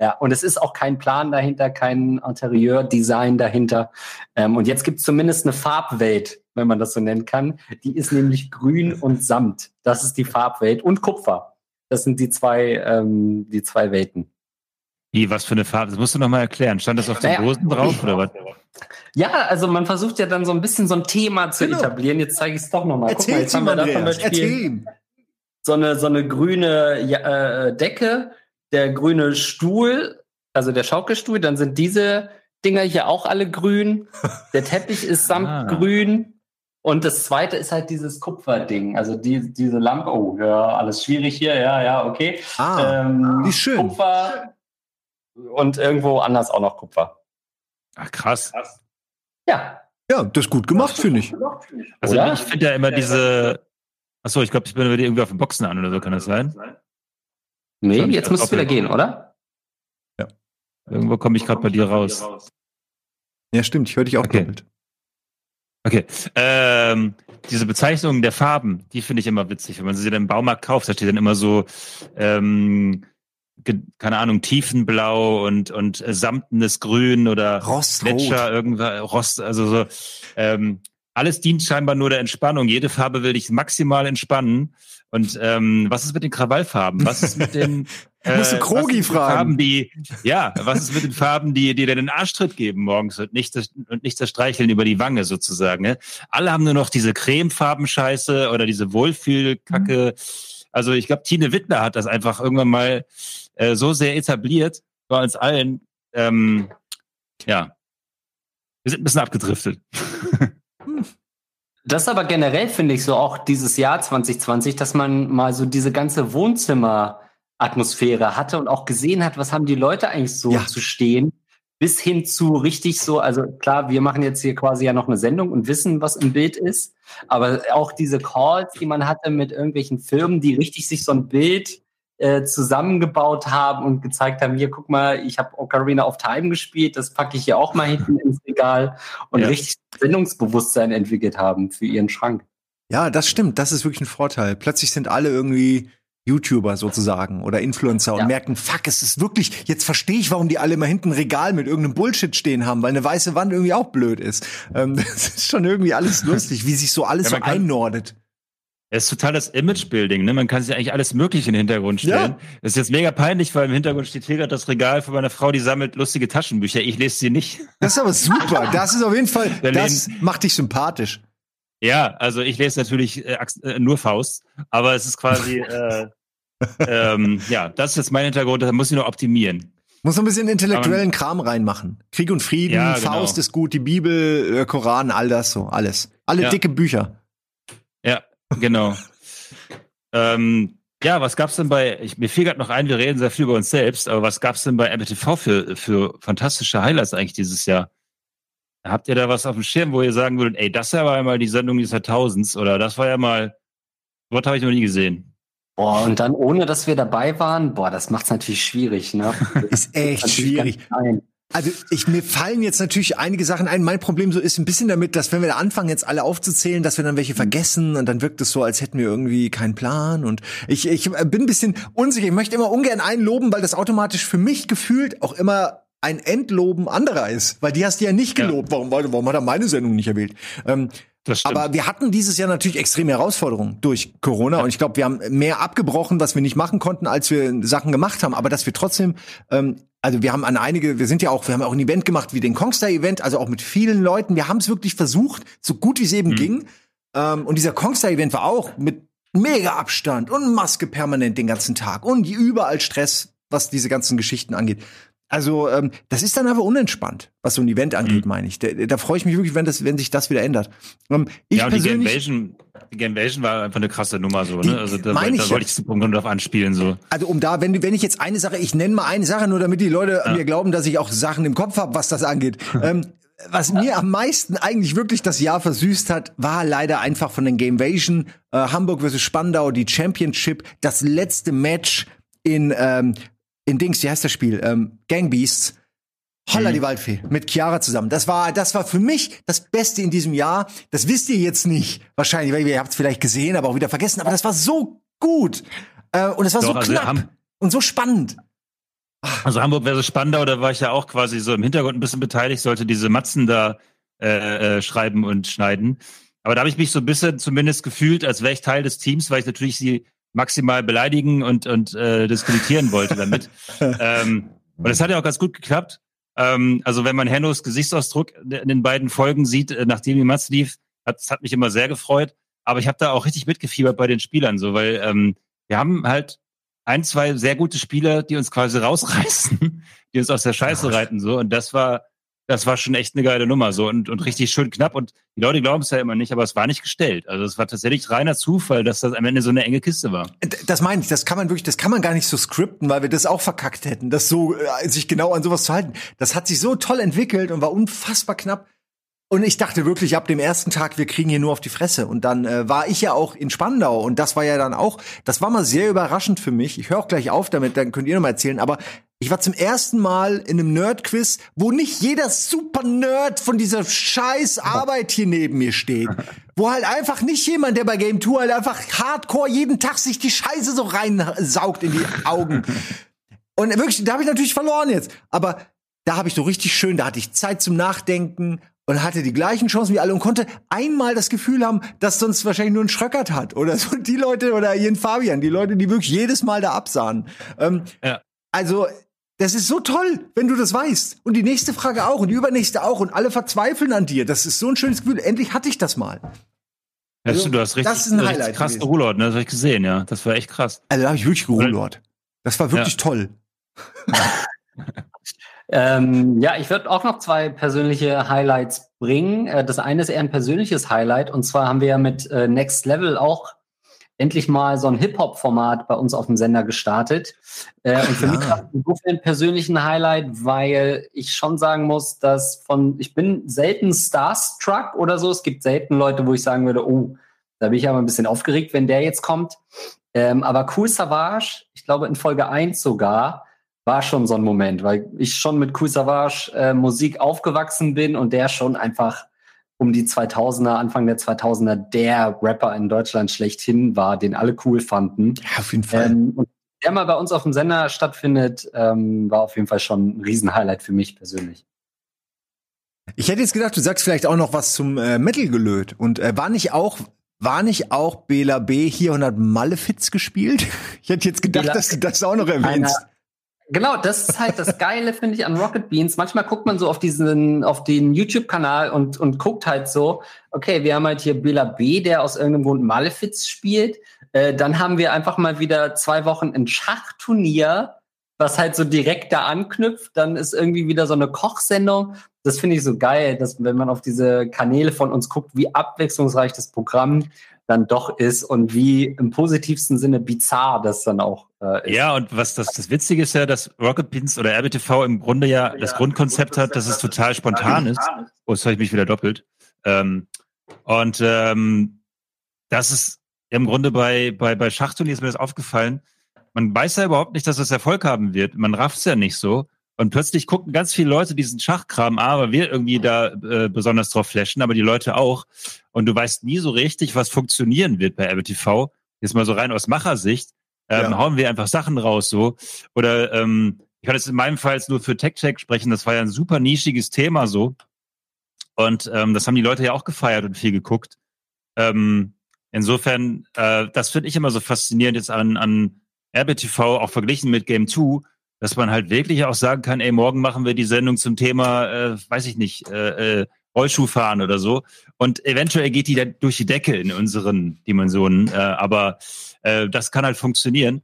Ja, und es ist auch kein Plan dahinter, kein Interieurdesign dahinter. Ähm, und jetzt gibt es zumindest eine Farbwelt, wenn man das so nennen kann. Die ist nämlich grün und Samt. Das ist die Farbwelt. Und Kupfer. Das sind die zwei, ähm, die zwei Welten. Wie, was für eine Farbe? Das musst du noch mal erklären. Stand das auf den Naja. Dosen drauf oder was? Ja, also man versucht ja dann so ein bisschen so ein Thema zu Genau. etablieren. Jetzt zeige ich es doch nochmal. Guck mal, jetzt haben wir da zum. Beispiel so eine, so eine grüne ja, äh, Decke, der grüne Stuhl, also der Schaukelstuhl, dann sind diese Dinger hier auch alle grün. Der Teppich ist samt Ah. grün. Und das zweite ist halt dieses Kupferding. Also die, diese Lampe. Oh, ja, alles schwierig hier. Ja, ja, okay. Ah, ähm, ist schön. Kupfer und irgendwo anders auch noch Kupfer. Ach, krass. Ja. ja, das ist gut gemacht, finde ich. Also Oder? ich finde ja immer diese. Achso, ich glaube, ich bin über die irgendwie auf dem Boxen an oder so, kann das sein? Nee, Schon jetzt muss es wieder gehen, oder? Irgendwo komme ich gerade bei dir raus. Ja, stimmt, ich höre dich auch Okay. doppelt. Okay. Ähm, diese Bezeichnung der Farben, die finde ich immer witzig. Wenn man sie dann im Baumarkt kauft, da steht dann immer so, ähm, keine Ahnung, tiefenblau und, und äh, samtenes Grün oder Rostrot. Gletscher, irgendwas, Rost, also so. Ähm, alles dient scheinbar nur der Entspannung. Jede Farbe will dich maximal entspannen. Und ähm, was ist mit den Krawallfarben? Was ist mit den äh, Musst du Krogi fragen. Farben, die ja, was ist mit den Farben, die die dir den Arschtritt geben morgens und nicht das, und nicht das Streicheln über die Wange sozusagen? Ne? Alle haben nur noch diese Cremefarben-Scheiße oder diese Wohlfühlkacke. Also ich glaube, Tine Wittler hat das einfach irgendwann mal äh, so sehr etabliert bei uns allen. Ähm, ja, wir sind ein bisschen abgedriftet. Das aber generell finde ich so auch dieses Jahr 2020, dass man mal so diese ganze Wohnzimmer-Atmosphäre hatte und auch gesehen hat, was haben die Leute eigentlich so Ja. zu stehen, bis hin zu richtig so, also klar, wir machen jetzt hier quasi ja noch eine Sendung und wissen, was im Bild ist, aber auch diese Calls, die man hatte mit irgendwelchen Firmen, die richtig sich so ein Bild äh, zusammengebaut haben und gezeigt haben, hier, guck mal, ich habe Ocarina of Time gespielt, das packe ich hier auch mal hinten ins Regal und Ja. richtig Sendungsbewusstsein entwickelt haben für ihren Schrank. Ja, das stimmt. Das ist wirklich ein Vorteil. Plötzlich sind alle irgendwie YouTuber sozusagen oder Influencer und Ja. merken, fuck, es ist wirklich, jetzt verstehe ich, warum die alle immer hinten ein Regal mit irgendeinem Bullshit stehen haben, weil eine weiße Wand irgendwie auch blöd ist. Ähm, das ist schon irgendwie alles lustig, wie sich so alles Ja, so einnordet. Es ist total das Image-Building, ne? Man kann sich eigentlich alles Mögliche in den Hintergrund stellen. Ja. Das ist jetzt mega peinlich, weil im Hintergrund steht hier gerade das Regal von meiner Frau, die sammelt lustige Taschenbücher. Ich lese sie nicht. Das ist aber super. Das ist auf jeden Fall, Der das macht dich sympathisch. Ja, also ich lese natürlich äh, äh, nur Faust, aber es ist quasi, äh, ähm, ja, das ist jetzt mein Hintergrund, da muss ich noch optimieren. Muss noch ein bisschen intellektuellen Kram reinmachen. Krieg und Frieden, Ja, genau. Faust ist gut, die Bibel, äh, Koran, all das so, alles. Alle Ja. dicke Bücher. Genau. ähm, ja, was gab's denn bei, ich, mir fiel gerade noch ein, wir reden sehr viel über uns selbst, aber was gab's denn bei MTV für, für fantastische Highlights eigentlich dieses Jahr? Habt ihr da was auf dem Schirm, wo ihr sagen würdet, ey, das war ja mal die Sendung des Jahrtausends oder das war ja mal, was habe ich noch nie gesehen? Boah, und dann ohne, dass wir dabei waren, boah, das macht's natürlich schwierig, ne? Ist echt schwierig. ganz klein. Also ich, mir fallen jetzt natürlich einige Sachen ein. Mein Problem so ist ein bisschen damit, dass wenn wir da anfangen, jetzt alle aufzuzählen, dass wir dann welche vergessen und dann wirkt es so, als hätten wir irgendwie keinen Plan. Und ich, ich bin ein bisschen unsicher. Ich möchte immer ungern einen loben, weil das automatisch für mich gefühlt auch immer ein Entloben anderer ist. Weil die hast du ja nicht Ja. gelobt. Warum, warum hat er meine Sendung nicht erwähnt? Ähm, aber wir hatten dieses Jahr natürlich extreme Herausforderungen durch Corona und ich glaube, wir haben mehr abgebrochen, was wir nicht machen konnten, als wir Sachen gemacht haben. Aber dass wir trotzdem, ähm, also wir haben an einige, wir sind ja auch, wir haben auch ein Event gemacht wie den Kongstar Event, also auch mit vielen Leuten. Wir haben es wirklich versucht, so gut wie es eben ging. Ähm, und dieser Kongstar Event war auch mit mega Abstand und Maske permanent den ganzen Tag und überall Stress, was diese ganzen Geschichten angeht. Also ähm, das ist dann aber unentspannt, was so ein Event angeht, meine ich. Da, da freue ich mich wirklich, wenn das, wenn sich das wieder ändert. Ähm, ich ja, und die persönlich, Gamevasion, die Gamevasion war einfach eine krasse Nummer so, Die- ne? Also da, meine da ich wollte ja. ich zum Grund drauf anspielen so. also um da, wenn, wenn ich jetzt eine Sache, ich nenne mal eine Sache, nur damit die Leute Ja. mir glauben, dass ich auch Sachen im Kopf habe, was das angeht. ähm, was mir am meisten eigentlich wirklich das Jahr versüßt hat, war leider einfach von den Gamevasion äh, Hamburg versus Spandau die Championship, das letzte Match in ähm, in Dings, wie heißt das Spiel? Ähm, Gang Beasts. Holla Mhm. die Waldfee mit Chiara zusammen. Das war, das war für mich das Beste in diesem Jahr. Das wisst ihr jetzt nicht, wahrscheinlich, weil ihr habt es vielleicht gesehen, aber auch wieder vergessen. Aber das war so gut äh, und es war so Doch, also knapp Ham- und so spannend. Also Hamburg versus Spandau, da war ich ja auch quasi so im Hintergrund ein bisschen beteiligt, sollte diese Matzen da äh, äh, schreiben und schneiden. Aber da habe ich mich so ein bisschen zumindest gefühlt, als wäre ich Teil des Teams, weil ich natürlich sie maximal beleidigen und, und äh, diskreditieren wollte damit. ähm, und das hat ja auch ganz gut geklappt. Ähm, also wenn man Hennos Gesichtsausdruck in den beiden Folgen sieht, äh, nachdem die Matz lief, hat, das hat mich immer sehr gefreut. Aber ich habe da auch richtig mitgefiebert bei den Spielern, so, weil ähm, wir haben halt ein, zwei sehr gute Spieler, die uns quasi rausreißen, die uns aus der Scheiße reiten, so. Und das war, das war schon echt eine geile Nummer, so. Und, und richtig schön knapp. Und die Leute glauben es ja immer nicht, aber es war nicht gestellt. Also es war tatsächlich reiner Zufall, dass das am Ende so eine enge Kiste war. Das meine ich, das kann man wirklich, das kann man gar nicht so skripten, weil wir das auch verkackt hätten, das so, äh, sich genau an sowas zu halten. Das hat sich so toll entwickelt und war unfassbar knapp. Und ich dachte wirklich ab dem ersten Tag, wir kriegen hier nur auf die Fresse. Und dann äh, war ich ja auch in Spandau und das war ja dann auch, das war mal sehr überraschend für mich. Ich höre auch gleich auf damit, dann könnt ihr noch mal erzählen. Aber ich war zum ersten Mal in einem Nerd-Quiz, wo nicht jeder Super-Nerd von dieser scheiß Arbeit hier neben mir steht. Wo halt einfach nicht jemand, der bei Game Tour halt einfach hardcore jeden Tag sich die Scheiße so reinsaugt in die Augen. Und wirklich, da habe ich natürlich verloren jetzt. Aber da habe ich so richtig schön, da hatte ich Zeit zum Nachdenken und hatte die gleichen Chancen wie alle und konnte einmal das Gefühl haben, dass sonst wahrscheinlich nur ein Schröckert hat oder so die Leute oder Ian Fabian, die Leute, die wirklich jedes Mal da absahen. Ähm, Ja. Also, das ist so toll, wenn du das weißt. Und die nächste Frage auch und die übernächste auch und alle verzweifeln an dir. Das ist so ein schönes Gefühl. Endlich hatte ich das mal. Also, Also, du hast richtig, das ist ein richtig Highlight krass gewesen. gerulert, ne? Das habe ich gesehen, ja. Das war echt krass. Also, da habe ich wirklich gerulert. Das war wirklich Ja. toll. ähm, ja, ich würde auch noch zwei persönliche Highlights bringen. Äh, das eine ist eher ein persönliches Highlight. Und zwar haben wir ja mit äh, Next Level auch endlich mal so ein Hip-Hop-Format bei uns auf dem Sender gestartet. Äh, und für ja. mich war insofern ein persönlichen Highlight, weil ich schon sagen muss, dass von, ich bin selten Starstruck oder so. Es gibt selten Leute, wo ich sagen würde, oh, da bin ich aber ein bisschen aufgeregt, wenn der jetzt kommt. Ähm, aber Cool Savage, ich glaube in Folge 1 sogar, war schon so ein Moment, weil ich schon mit Cool Savage äh, Musik aufgewachsen bin und der schon einfach um die 2000er, Anfang der 2000er, der Rapper in Deutschland schlechthin war, den alle cool fanden. Ja, auf jeden Fall. Ähm, und der mal bei uns auf dem Sender stattfindet, ähm, war auf jeden Fall schon ein Riesenhighlight für mich persönlich. Ich hätte jetzt gedacht, du sagst vielleicht auch noch was zum äh, Metal gelöt. Und äh, war nicht auch, war nicht auch Bela B hier 100 Malefiz gespielt? Ich hätte jetzt gedacht, Bela dass du das auch noch erwähnst. Einer, Genau, das ist halt das Geile, finde ich, an Rocket Beans. Manchmal guckt man so auf diesen, auf den YouTube-Kanal und, und guckt halt so, okay, wir haben halt hier Bela B., der aus irgendeinem Grund Malefiz spielt. Äh, dann haben wir einfach mal wieder zwei Wochen ein Schachturnier, was halt so direkt da anknüpft. Dann ist irgendwie wieder so eine Kochsendung. Das finde ich so geil, dass wenn man auf diese Kanäle von uns guckt, wie abwechslungsreich das Programm dann doch ist und wie im positivsten Sinne bizarr das dann auch äh, ist. Ja, und was das, das Witzige ist ja, dass Rocket Beans oder RBTV im Grunde ja das Grundkonzept hat, dass es total spontan ist. Oh, jetzt habe ich mich wieder doppelt. Ähm, und ähm, das ist im Grunde bei, bei, bei Schachturnier ist mir das aufgefallen. Man weiß ja überhaupt nicht, dass es Erfolg haben wird. Man rafft es ja nicht so. Und plötzlich gucken ganz viele Leute diesen Schachkram an, weil wir irgendwie da äh, besonders drauf flashen, aber die Leute auch. Und du weißt nie so richtig, was funktionieren wird bei RBTV. Jetzt mal so rein aus Machersicht. Ähm, ja. Hauen wir einfach Sachen raus so. Oder ähm, ich kann jetzt in meinem Fall jetzt nur für TechTech sprechen, das war ja ein super nischiges Thema so. Und ähm, das haben die Leute ja auch gefeiert und viel geguckt. Ähm, insofern, äh, das finde ich immer so faszinierend jetzt an, an RBTV, auch verglichen mit Game 2, dass man halt wirklich auch sagen kann, ey, morgen machen wir die Sendung zum Thema, äh, weiß ich nicht, äh, äh, Rollschuhfahren oder so. Und eventuell geht die dann durch die Decke in unseren Dimensionen. Äh, aber äh, das kann halt funktionieren.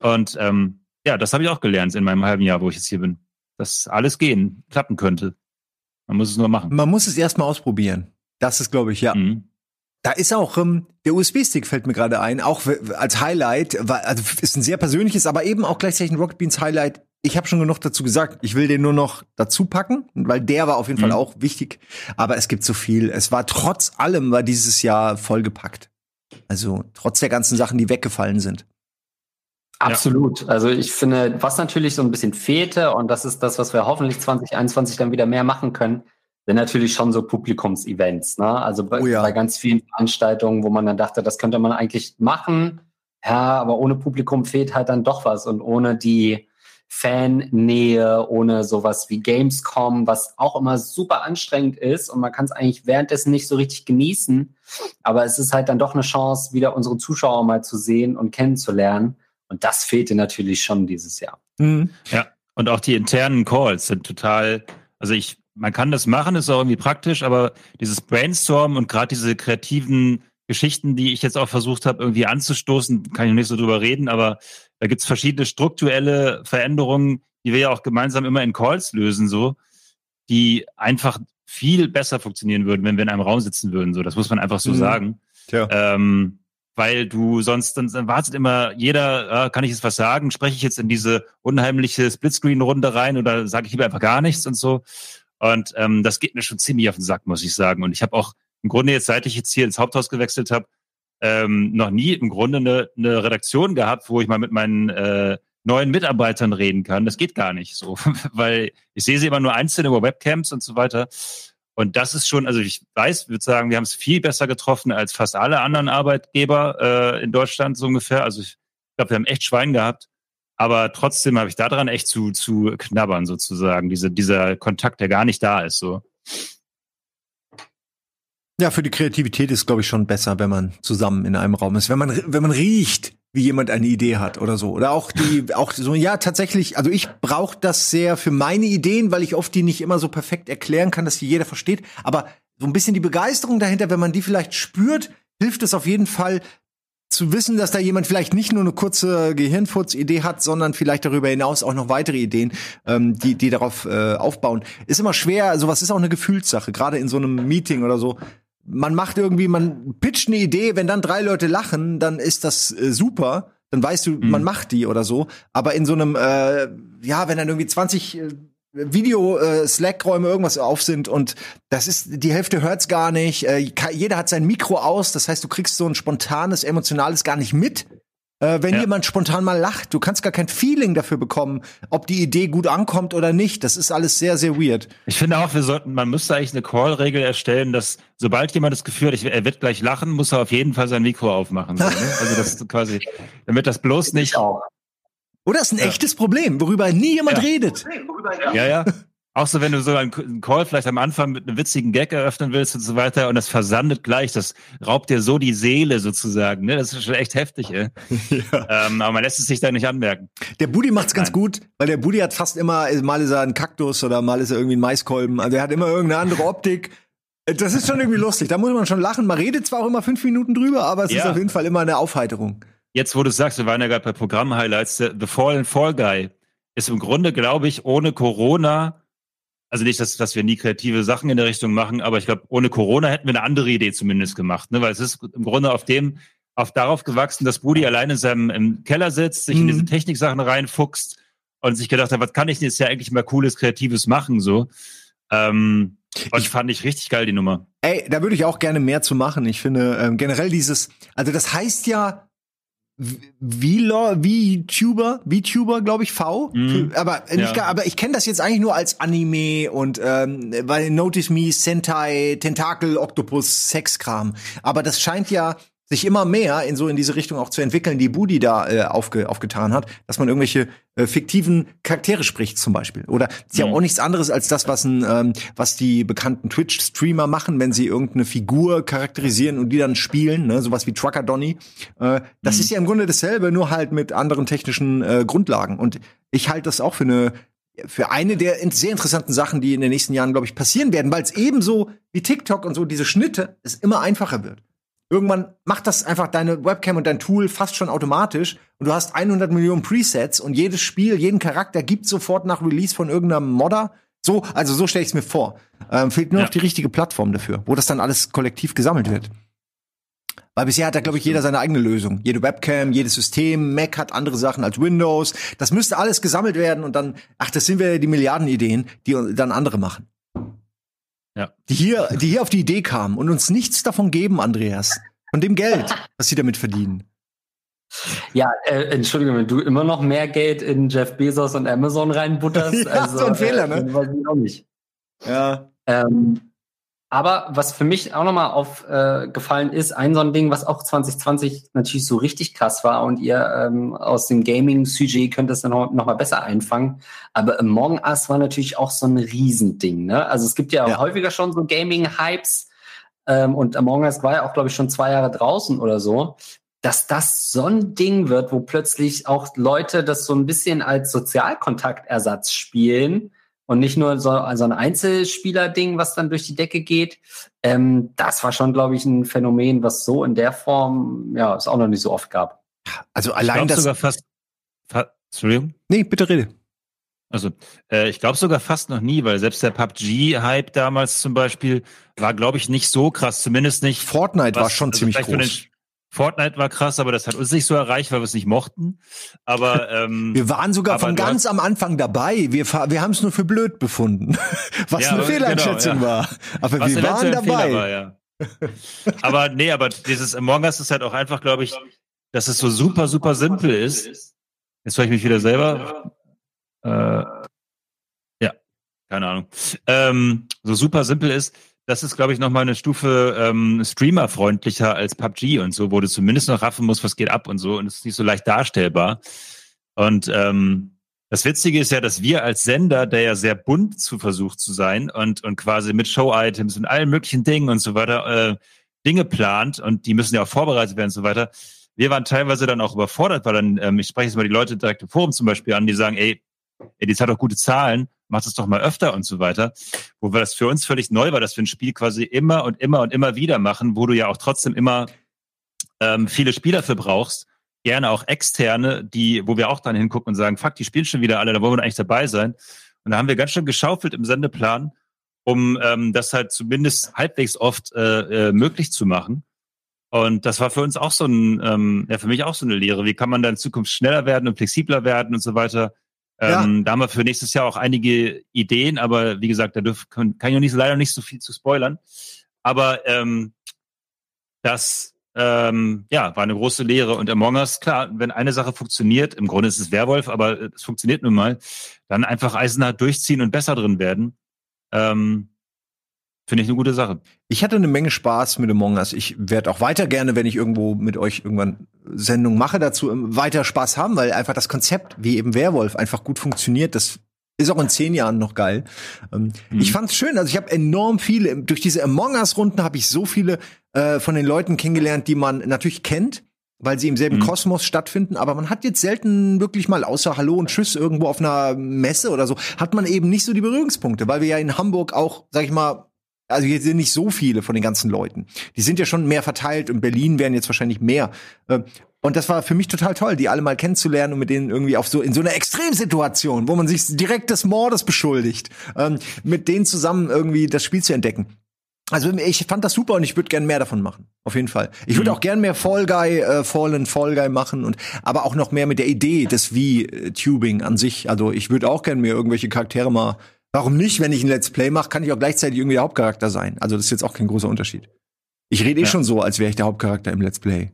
Und ähm, ja, das habe ich auch gelernt in meinem halben Jahr, wo ich jetzt hier bin. Dass alles gehen, klappen könnte. Man muss es nur machen. Man muss es erstmal ausprobieren. Das ist, glaube ich, ja. Mhm. Da ist auch ähm, der USB-Stick fällt mir gerade ein, auch als Highlight, weil, also ist ein sehr persönliches, aber eben auch gleichzeitig ein Rocket Beans Highlight. Ich habe schon genug dazu gesagt. Ich will den nur noch dazu packen, weil der war auf jeden mhm. Fall auch wichtig. Aber es gibt so viel. Es war trotz allem war dieses Jahr vollgepackt. Also trotz der ganzen Sachen, die weggefallen sind. Absolut. Ja. Also ich finde, was natürlich so ein bisschen fehlte, und das ist das, was wir hoffentlich 2021 dann wieder mehr machen können, sind natürlich schon so Publikumsevents. Ne? Also bei, oh ja. bei ganz vielen Veranstaltungen, wo man dann dachte, das könnte man eigentlich machen. Ja, aber ohne Publikum fehlt halt dann doch was und ohne die Fannähe, ohne sowas wie Gamescom, was auch immer super anstrengend ist und man kann es eigentlich währenddessen nicht so richtig genießen. Aber es ist halt dann doch eine Chance, wieder unsere Zuschauer mal zu sehen und kennenzulernen. Und das fehlte natürlich schon dieses Jahr. Mhm. Ja, und auch die internen Calls sind total, also ich man kann das machen, ist auch irgendwie praktisch, aber dieses Brainstorm und gerade diese kreativen Geschichten, die ich jetzt auch versucht habe, irgendwie anzustoßen, kann ich nicht so drüber reden, aber da gibt's verschiedene strukturelle Veränderungen, die wir ja auch gemeinsam immer in Calls lösen, so, die einfach viel besser funktionieren würden, wenn wir in einem Raum sitzen würden. So, das muss man einfach so mhm. sagen. Tja. Ähm, weil du sonst dann, dann wartet immer jeder, äh, kann ich jetzt was sagen? Spreche ich jetzt in diese unheimliche Splitscreen-Runde rein oder sage ich lieber einfach gar nichts und so? Und ähm, das geht mir schon ziemlich auf den Sack, muss ich sagen. Und ich habe auch im Grunde jetzt, seit ich jetzt hier ins Haupthaus gewechselt habe, ähm, noch nie im Grunde eine, eine Redaktion gehabt, wo ich mal mit meinen äh, neuen Mitarbeitern reden kann. Das geht gar nicht so, weil ich sehe sie immer nur einzeln über Webcams und so weiter. Und das ist schon, also ich weiß, würde sagen, wir haben es viel besser getroffen als fast alle anderen Arbeitgeber äh, in Deutschland so ungefähr. Also ich glaube, wir haben echt Schwein gehabt. Aber trotzdem habe ich daran echt zu, zu knabbern, sozusagen. Diese, dieser Kontakt, der gar nicht da ist, so. Ja, für die Kreativität ist, glaube ich, schon besser, wenn man zusammen in einem Raum ist. Wenn man, wenn man riecht, wie jemand eine Idee hat oder so. Oder auch die, auch so, ja, tatsächlich, also ich brauche das sehr für meine Ideen, weil ich oft die nicht immer so perfekt erklären kann, dass die jeder versteht. Aber so ein bisschen die Begeisterung dahinter, wenn man die vielleicht spürt, hilft es auf jeden Fall, zu wissen, dass da jemand vielleicht nicht nur eine kurze Gehirnfurz-Idee hat, sondern vielleicht darüber hinaus auch noch weitere Ideen, ähm, die, die darauf äh, aufbauen, ist immer schwer. Sowas ist auch eine Gefühlssache, gerade in so einem Meeting oder so. Man macht irgendwie, man pitcht eine Idee, wenn dann drei Leute lachen, dann ist das äh, super. Dann weißt du, mhm. man macht die oder so. Aber in so einem, äh, ja, wenn dann irgendwie 20 äh, Video-Slack-Räume äh, irgendwas auf sind und das ist, die Hälfte hört's gar nicht. Äh, jeder hat sein Mikro aus, das heißt, du kriegst so ein spontanes, emotionales gar nicht mit. Äh, wenn ja. jemand spontan mal lacht, du kannst gar kein Feeling dafür bekommen, ob die Idee gut ankommt oder nicht. Das ist alles sehr, sehr weird. Ich finde auch, wir sollten, man müsste eigentlich eine Call-Regel erstellen, dass sobald jemand das Gefühl hat, er wird gleich lachen, muss er auf jeden Fall sein Mikro aufmachen. So, ne? Also das quasi, damit das bloß nicht. Oder ist ein ja. echtes Problem, worüber nie jemand ja. redet. Ja, ja. Auch so, wenn du so einen Call vielleicht am Anfang mit einem witzigen Gag eröffnen willst und so weiter und das versandet gleich, das raubt dir so die Seele sozusagen. Ne? Das ist schon echt heftig, ey. Ja. Ähm, aber man lässt es sich da nicht anmerken. Der Budi macht's ganz gut, weil der Budi hat fast immer, mal ist er ein Kaktus oder mal ist er irgendwie ein Maiskolben. Also er hat immer irgendeine andere Optik. Das ist schon irgendwie lustig. Da muss man schon lachen. Man redet zwar auch immer fünf Minuten drüber, aber es ja. ist auf jeden Fall immer eine Aufheiterung jetzt, wo du sagst, wir waren ja gerade bei Programm-Highlights, The Fallen Fall Guy ist im Grunde, glaube ich, ohne Corona, also nicht, dass, dass wir nie kreative Sachen in der Richtung machen, aber ich glaube, ohne Corona hätten wir eine andere Idee zumindest gemacht, ne? weil es ist im Grunde auf dem, auf darauf gewachsen, dass Budi allein in seinem im Keller sitzt, sich mhm. in diese Techniksachen reinfuchst und sich gedacht hat, was kann ich denn jetzt ja eigentlich mal cooles, kreatives machen, so. Ähm, und ich fand ich richtig geil, die Nummer. Ey, da würde ich auch gerne mehr zu machen. Ich finde ähm, generell dieses, also das heißt ja VTuber, VTuber, glaube ich, V. Mm, aber, nicht, ja. aber ich kenne das jetzt eigentlich nur als Anime und ähm, weil Notice Me, Sentai, Tentakel, Octopus, Sexkram. Aber das scheint ja sich immer mehr in so in diese Richtung auch zu entwickeln, die Budi da äh, aufge, aufgetan hat, dass man irgendwelche äh, fiktiven Charaktere spricht zum Beispiel. Oder ist ja mhm. auch nichts anderes als das, was ein, ähm, was die bekannten Twitch-Streamer machen, wenn sie irgendeine Figur charakterisieren und die dann spielen, ne, sowas wie Trucker Donny. Äh, das mhm. ist ja im Grunde dasselbe, nur halt mit anderen technischen äh, Grundlagen. Und ich halte das auch für eine für eine der sehr interessanten Sachen, die in den nächsten Jahren, glaube ich, passieren werden, weil es ebenso wie TikTok und so diese Schnitte es immer einfacher wird. Irgendwann macht das einfach deine Webcam und dein Tool fast schon automatisch und du hast 100 Millionen Presets und jedes Spiel, jeden Charakter gibt sofort nach Release von irgendeinem Modder. So, also so stelle ich es mir vor. Ähm, fehlt nur ja. noch die richtige Plattform dafür, wo das dann alles kollektiv gesammelt wird. Weil bisher hat da, glaube ich, jeder seine eigene Lösung. Jede Webcam, jedes System, Mac hat andere Sachen als Windows. Das müsste alles gesammelt werden und dann, ach, das sind wir die Milliardenideen, die dann andere machen. Ja. Die hier, die hier auf die Idee kamen und uns nichts davon geben, Andreas. Von dem Geld, was sie damit verdienen. Ja, äh, Entschuldigung, wenn du immer noch mehr Geld in Jeff Bezos und Amazon reinbutterst, ja, also, so ein Fehler, äh, ne? Weiß ich auch nicht. Ja. Ähm, aber was für mich auch nochmal aufgefallen äh, ist, ein so ein Ding, was auch 2020 natürlich so richtig krass war und ihr ähm, aus dem Gaming-Sujet könnt es dann noch, noch mal besser einfangen. Aber Among Us war natürlich auch so ein Riesending. Ne? Also es gibt ja, ja. häufiger schon so Gaming-Hypes ähm, und Among Us war ja auch, glaube ich, schon zwei Jahre draußen oder so. Dass das so ein Ding wird, wo plötzlich auch Leute das so ein bisschen als Sozialkontaktersatz spielen und nicht nur so also ein Einzelspieler-Ding, was dann durch die Decke geht. Ähm, das war schon, glaube ich, ein Phänomen, was so in der Form, ja, es auch noch nicht so oft gab. Also allein das sogar fast. Fa Entschuldigung. Nee, bitte rede. Also äh, ich glaube sogar fast noch nie, weil selbst der PUBG-Hype damals zum Beispiel war, glaube ich, nicht so krass. Zumindest nicht. Fortnite was, war schon also ziemlich groß. Fortnite war krass, aber das hat uns nicht so erreicht, weil wir es nicht mochten. Aber ähm, wir waren sogar von ganz am Anfang dabei. Wir, wir haben es nur für blöd befunden, was ja, eine Fehleinschätzung genau, ja. war. Aber was wir waren dabei. War, ja. aber nee, aber dieses Among Us ist halt auch einfach, glaube ich, dass es so super, super simpel ist. Jetzt höre ich mich wieder selber. Äh, ja, keine Ahnung. Ähm, so super simpel ist, das ist, glaube ich, nochmal eine Stufe ähm, streamerfreundlicher als PUBG und so, wo du zumindest noch raffen musst, was geht ab und so. Und es ist nicht so leicht darstellbar. Und ähm, das Witzige ist ja, dass wir als Sender, der ja sehr bunt zu versucht zu sein und, und quasi mit Show-Items und allen möglichen Dingen und so weiter äh, Dinge plant und die müssen ja auch vorbereitet werden und so weiter. Wir waren teilweise dann auch überfordert, weil dann, ähm, ich spreche jetzt mal die Leute direkt im Forum zum Beispiel an, die sagen, ey, ey, die hat doch gute Zahlen, mach das doch mal öfter und so weiter. Wo wir das für uns völlig neu war, dass wir ein Spiel quasi immer und immer und immer wieder machen, wo du ja auch trotzdem immer ähm, viele Spieler für brauchst, gerne auch externe, die, wo wir auch dann hingucken und sagen, fuck, die spielen schon wieder alle, da wollen wir eigentlich dabei sein. Und da haben wir ganz schön geschaufelt im Sendeplan, um ähm, das halt zumindest halbwegs oft äh, äh, möglich zu machen. Und das war für uns auch so ein, ähm, ja, für mich auch so eine Lehre. Wie kann man da in Zukunft schneller werden und flexibler werden und so weiter? Ähm, Da haben wir für nächstes Jahr auch einige Ideen, aber wie gesagt, da dürf, kann, kann ich nicht, leider nicht so viel zu spoilern. Aber ähm, das ähm, ja, war eine große Lehre. Und Among Us, klar, wenn eine Sache funktioniert, im Grunde ist es Werwolf, aber es funktioniert nun mal, dann einfach eisenhart durchziehen und besser drin werden. Ähm, Finde ich eine gute Sache. Ich hatte eine Menge Spaß mit Among Us. Ich werde auch weiter gerne, wenn ich irgendwo mit euch irgendwann Sendung mache, dazu weiter Spaß haben, weil einfach das Konzept, wie eben Werwolf, einfach gut funktioniert. Das ist auch in zehn Jahren noch geil. Ähm, mhm. Ich fand's schön. Also ich habe enorm viele durch diese Among Us Runden habe ich so viele äh, von den Leuten kennengelernt, die man natürlich kennt, weil sie im selben mhm. Kosmos stattfinden. Aber man hat jetzt selten wirklich mal außer Hallo und Tschüss irgendwo auf einer Messe oder so hat man eben nicht so die Berührungspunkte, weil wir ja in Hamburg auch, sag ich mal also hier sind nicht so viele von den ganzen Leuten. Die sind ja schon mehr verteilt. In Berlin werden jetzt wahrscheinlich mehr. Ähm, und das war für mich total toll, die alle mal kennenzulernen und mit denen irgendwie auf so in so einer Extremsituation, wo man sich direkt des Mordes beschuldigt, ähm, mit denen zusammen irgendwie das Spiel zu entdecken. Also ich fand das super und ich würde gern mehr davon machen. Auf jeden Fall. Ich würde mhm. auch gern mehr Fall Guy, äh, Fallen Fall Guy machen und aber auch noch mehr mit der Idee des wie äh, Tubing an sich. Also ich würde auch gern mir irgendwelche Charaktere mal Warum nicht? Wenn ich ein Let's Play mache, kann ich auch gleichzeitig irgendwie der Hauptcharakter sein. Also das ist jetzt auch kein großer Unterschied. Ich rede eh ja. schon so, als wäre ich der Hauptcharakter im Let's Play.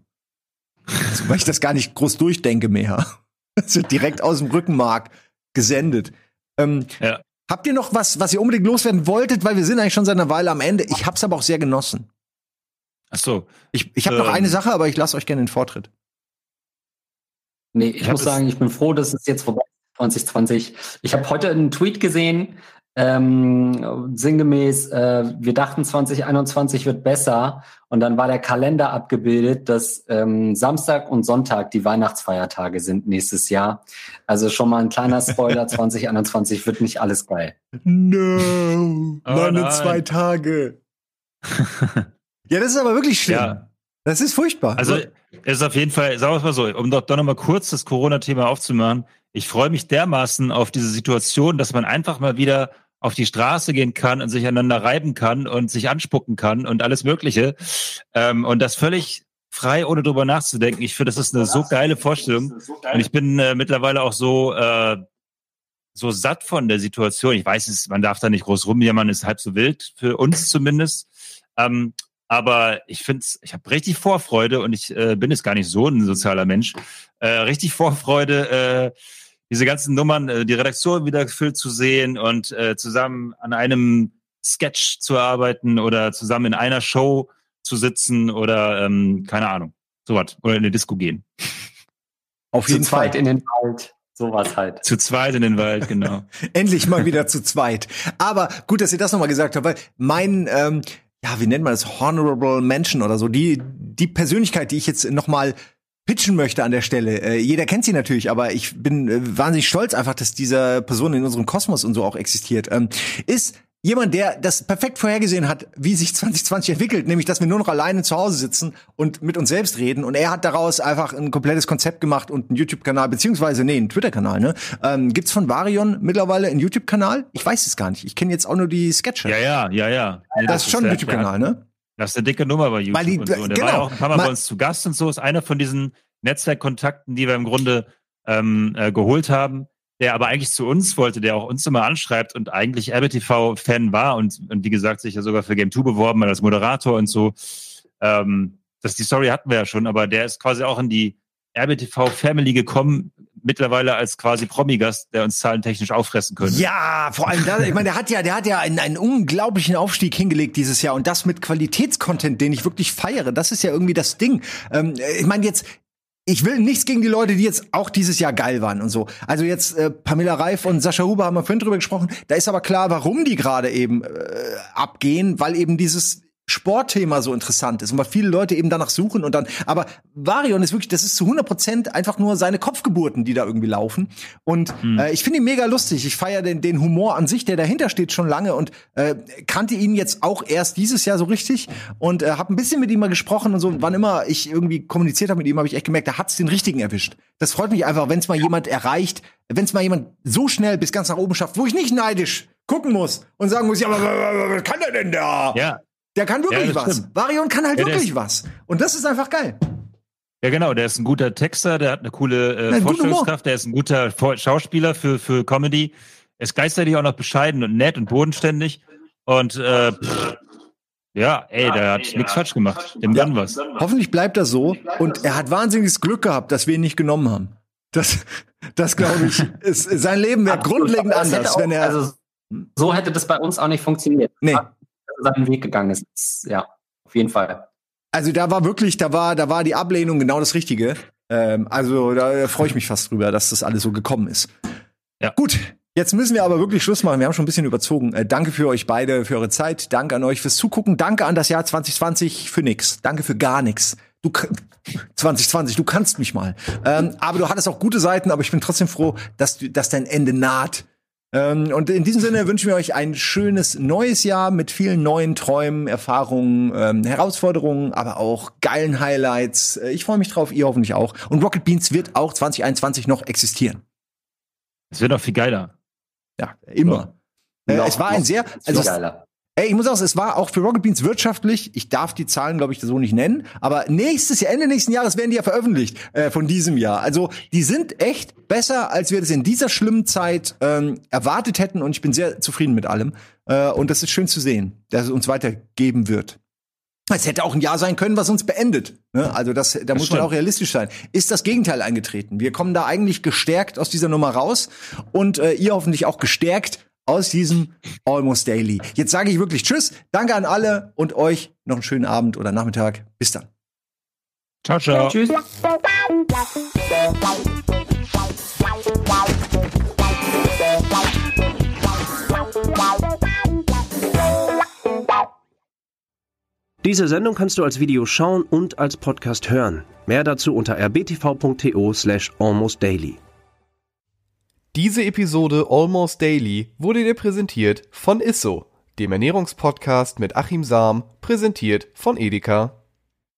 also, weil ich das gar nicht groß durchdenke mehr. Es wird direkt aus dem Rückenmark gesendet. Ähm, ja. Habt ihr noch was, was ihr unbedingt loswerden wolltet? Weil wir sind eigentlich schon seit einer Weile am Ende. Ich hab's aber auch sehr genossen. Ach so. Ich, ich habe ähm, noch eine Sache, aber ich lasse euch gerne den Vortritt. Nee, ich, ich muss sagen, ich bin froh, dass es jetzt vorbei 2020. Ich habe heute einen Tweet gesehen, ähm, sinngemäß, äh, wir dachten 2021 wird besser und dann war der Kalender abgebildet, dass ähm, Samstag und Sonntag die Weihnachtsfeiertage sind nächstes Jahr. Also schon mal ein kleiner Spoiler, 2021 wird nicht alles geil. No, oh, meine zwei Tage. ja, das ist aber wirklich schlimm. Ja. Das ist furchtbar. Also es ist auf jeden Fall, sagen wir es mal so, um doch, doch noch mal kurz das Corona-Thema aufzumachen, ich freue mich dermaßen auf diese Situation, dass man einfach mal wieder auf die Straße gehen kann und sich einander reiben kann und sich anspucken kann und alles Mögliche. Ähm, und das völlig frei, ohne drüber nachzudenken. Ich finde, das ist eine so geile Vorstellung. Und ich bin äh, mittlerweile auch so, äh, so satt von der Situation. Ich weiß, man darf da nicht groß rumjammern, ist halb so wild, für uns zumindest. Ähm, aber ich finde ich habe richtig Vorfreude und ich äh, bin jetzt gar nicht so ein sozialer Mensch. Äh, richtig Vorfreude, äh, diese ganzen Nummern, äh, die Redaktion wieder gefüllt zu sehen und äh, zusammen an einem Sketch zu arbeiten oder zusammen in einer Show zu sitzen oder ähm, keine Ahnung, sowas oder in eine Disco gehen. Auf jeden zu Fall. zweit in den Wald. Sowas halt. Zu zweit in den Wald, genau. Endlich mal wieder zu zweit. Aber gut, dass ihr das nochmal gesagt habt, weil mein, ähm, ja, wie nennt man das, Honorable Mention oder so, die, die Persönlichkeit, die ich jetzt nochmal pitchen möchte an der Stelle. Äh, jeder kennt sie natürlich, aber ich bin äh, wahnsinnig stolz einfach, dass diese Person in unserem Kosmos und so auch existiert. Ähm, ist jemand, der das perfekt vorhergesehen hat, wie sich 2020 entwickelt, nämlich dass wir nur noch alleine zu Hause sitzen und mit uns selbst reden. Und er hat daraus einfach ein komplettes Konzept gemacht und einen YouTube-Kanal, beziehungsweise, nee, einen Twitter-Kanal, ne? Ähm, gibt's von Varion mittlerweile einen YouTube-Kanal? Ich weiß es gar nicht. Ich kenne jetzt auch nur die Sketche. Ja, ja, ja, ja. Nee, das, das, ist schon ein YouTube-Kanal, ne? Das ist eine dicke Nummer bei YouTube. Weil die, und so. Und der genau, war ja auch ein paar Mal bei uns zu Gast und so. Ist einer von diesen Netzwerkkontakten, die wir im Grunde ähm, äh, geholt haben, der aber eigentlich zu uns wollte, der auch uns immer anschreibt und eigentlich RBTV-Fan war und, und wie gesagt sich ja sogar für Game 2 beworben hat als Moderator und so. Ähm, das die Story hatten wir ja schon, aber der ist quasi auch in die RBTV Family gekommen, mittlerweile als quasi Promi-Gast, der uns zahlentechnisch auffressen könnte. Ja, vor allem, da, ich meine, der hat ja, der hat ja einen, einen unglaublichen Aufstieg hingelegt dieses Jahr und das mit Qualitätscontent, den ich wirklich feiere. Das ist ja irgendwie das Ding. Ähm, ich meine jetzt, ich will nichts gegen die Leute, die jetzt auch dieses Jahr geil waren und so. Also jetzt äh, Pamela Reif und Sascha Huber haben wir vorhin drüber gesprochen. Da ist aber klar, warum die gerade eben äh, abgehen, weil eben dieses Sportthema so interessant ist und weil viele Leute eben danach suchen und dann, aber Varion ist wirklich, das ist zu 100 Prozent einfach nur seine Kopfgeburten, die da irgendwie laufen und Hm. äh, ich finde ihn mega lustig. Ich feiere den, den Humor an sich, der dahinter steht schon lange und äh, kannte ihn jetzt auch erst dieses Jahr so richtig und äh, habe ein bisschen mit ihm mal gesprochen und so. Wann immer ich irgendwie kommuniziert habe mit ihm, habe ich echt gemerkt, da hat's den richtigen erwischt. Das freut mich einfach, wenn es mal jemand erreicht, wenn es mal jemand so schnell bis ganz nach oben schafft, wo ich nicht neidisch gucken muss und sagen muss, ja, aber was kann der denn da? Ja, Der kann wirklich Ja, was. stimmt. Varion kann halt Ja, wirklich ist- was. Und das ist einfach geil. Ja, genau, der ist ein guter Texter, der hat eine coole äh, Ja, guter Vorstellungskraft, der ist ein guter Vor- Schauspieler für, für Comedy. Er ist gleichzeitig auch noch bescheiden und nett und bodenständig. Und äh, pff, ja, ey, der hat nichts falsch gemacht. Dem Ja. was. Hoffentlich bleibt er so. Und er hat wahnsinniges Glück gehabt, dass wir ihn nicht genommen haben. Das, das glaube ich, ist, sein Leben wäre grundlegend anders, auch- wenn er. Also, so hätte das bei uns auch nicht funktioniert. Nee. Seinen Weg gegangen ist. Ja, auf jeden Fall. Also da war wirklich, da war, da war die Ablehnung genau das Richtige. Ähm, also da freue ich mich fast drüber, dass das alles so gekommen ist. Ja. Gut, jetzt müssen wir aber wirklich Schluss machen. Wir haben schon ein bisschen überzogen. Äh, danke für euch beide, für eure Zeit. Danke an euch fürs Zugucken. Danke an das Jahr 2020 für nix. Danke für gar nix. Du k- 2020, du kannst mich mal. Ähm, aber du hattest auch gute Seiten, aber ich bin trotzdem froh, dass, du, dass dein Ende naht. Ähm, und in diesem Sinne wünschen wir euch ein schönes neues Jahr mit vielen neuen Träumen, Erfahrungen, ähm, Herausforderungen, aber auch geilen Highlights. Äh, Ich freue mich drauf, ihr hoffentlich auch. Und Rocket Beans wird auch 2021 noch existieren. Es wird noch viel geiler. Ja, immer. Äh, Noch- es war ein sehr, also es, geiler. Ey, ich muss sagen, es war auch für Rocket Beans wirtschaftlich. Ich darf die Zahlen, glaube ich, so nicht nennen. Aber nächstes Jahr, Ende nächsten Jahres werden die ja veröffentlicht äh, von diesem Jahr. Also die sind echt besser, als wir das in dieser schlimmen Zeit ähm, erwartet hätten. Und ich bin sehr zufrieden mit allem. Äh, und das ist schön zu sehen, dass es uns weitergeben wird. Es hätte auch ein Jahr sein können, was uns beendet. Ne? Also das, da muss man stimmt. auch realistisch sein. Ist das Gegenteil eingetreten? Wir kommen da eigentlich gestärkt aus dieser Nummer raus und äh, ihr hoffentlich auch gestärkt aus diesem Almost Daily. Jetzt sage ich wirklich Tschüss, danke an alle und euch noch einen schönen Abend oder Nachmittag. Bis dann. Ciao, ciao. Tschüss. Diese Sendung kannst du als Video schauen und als Podcast hören. Mehr dazu unter rbtv.to slash almostdaily. Diese Episode Almost Daily wurde dir präsentiert von Isso, dem Ernährungspodcast mit Achim Sam, präsentiert von Edeka.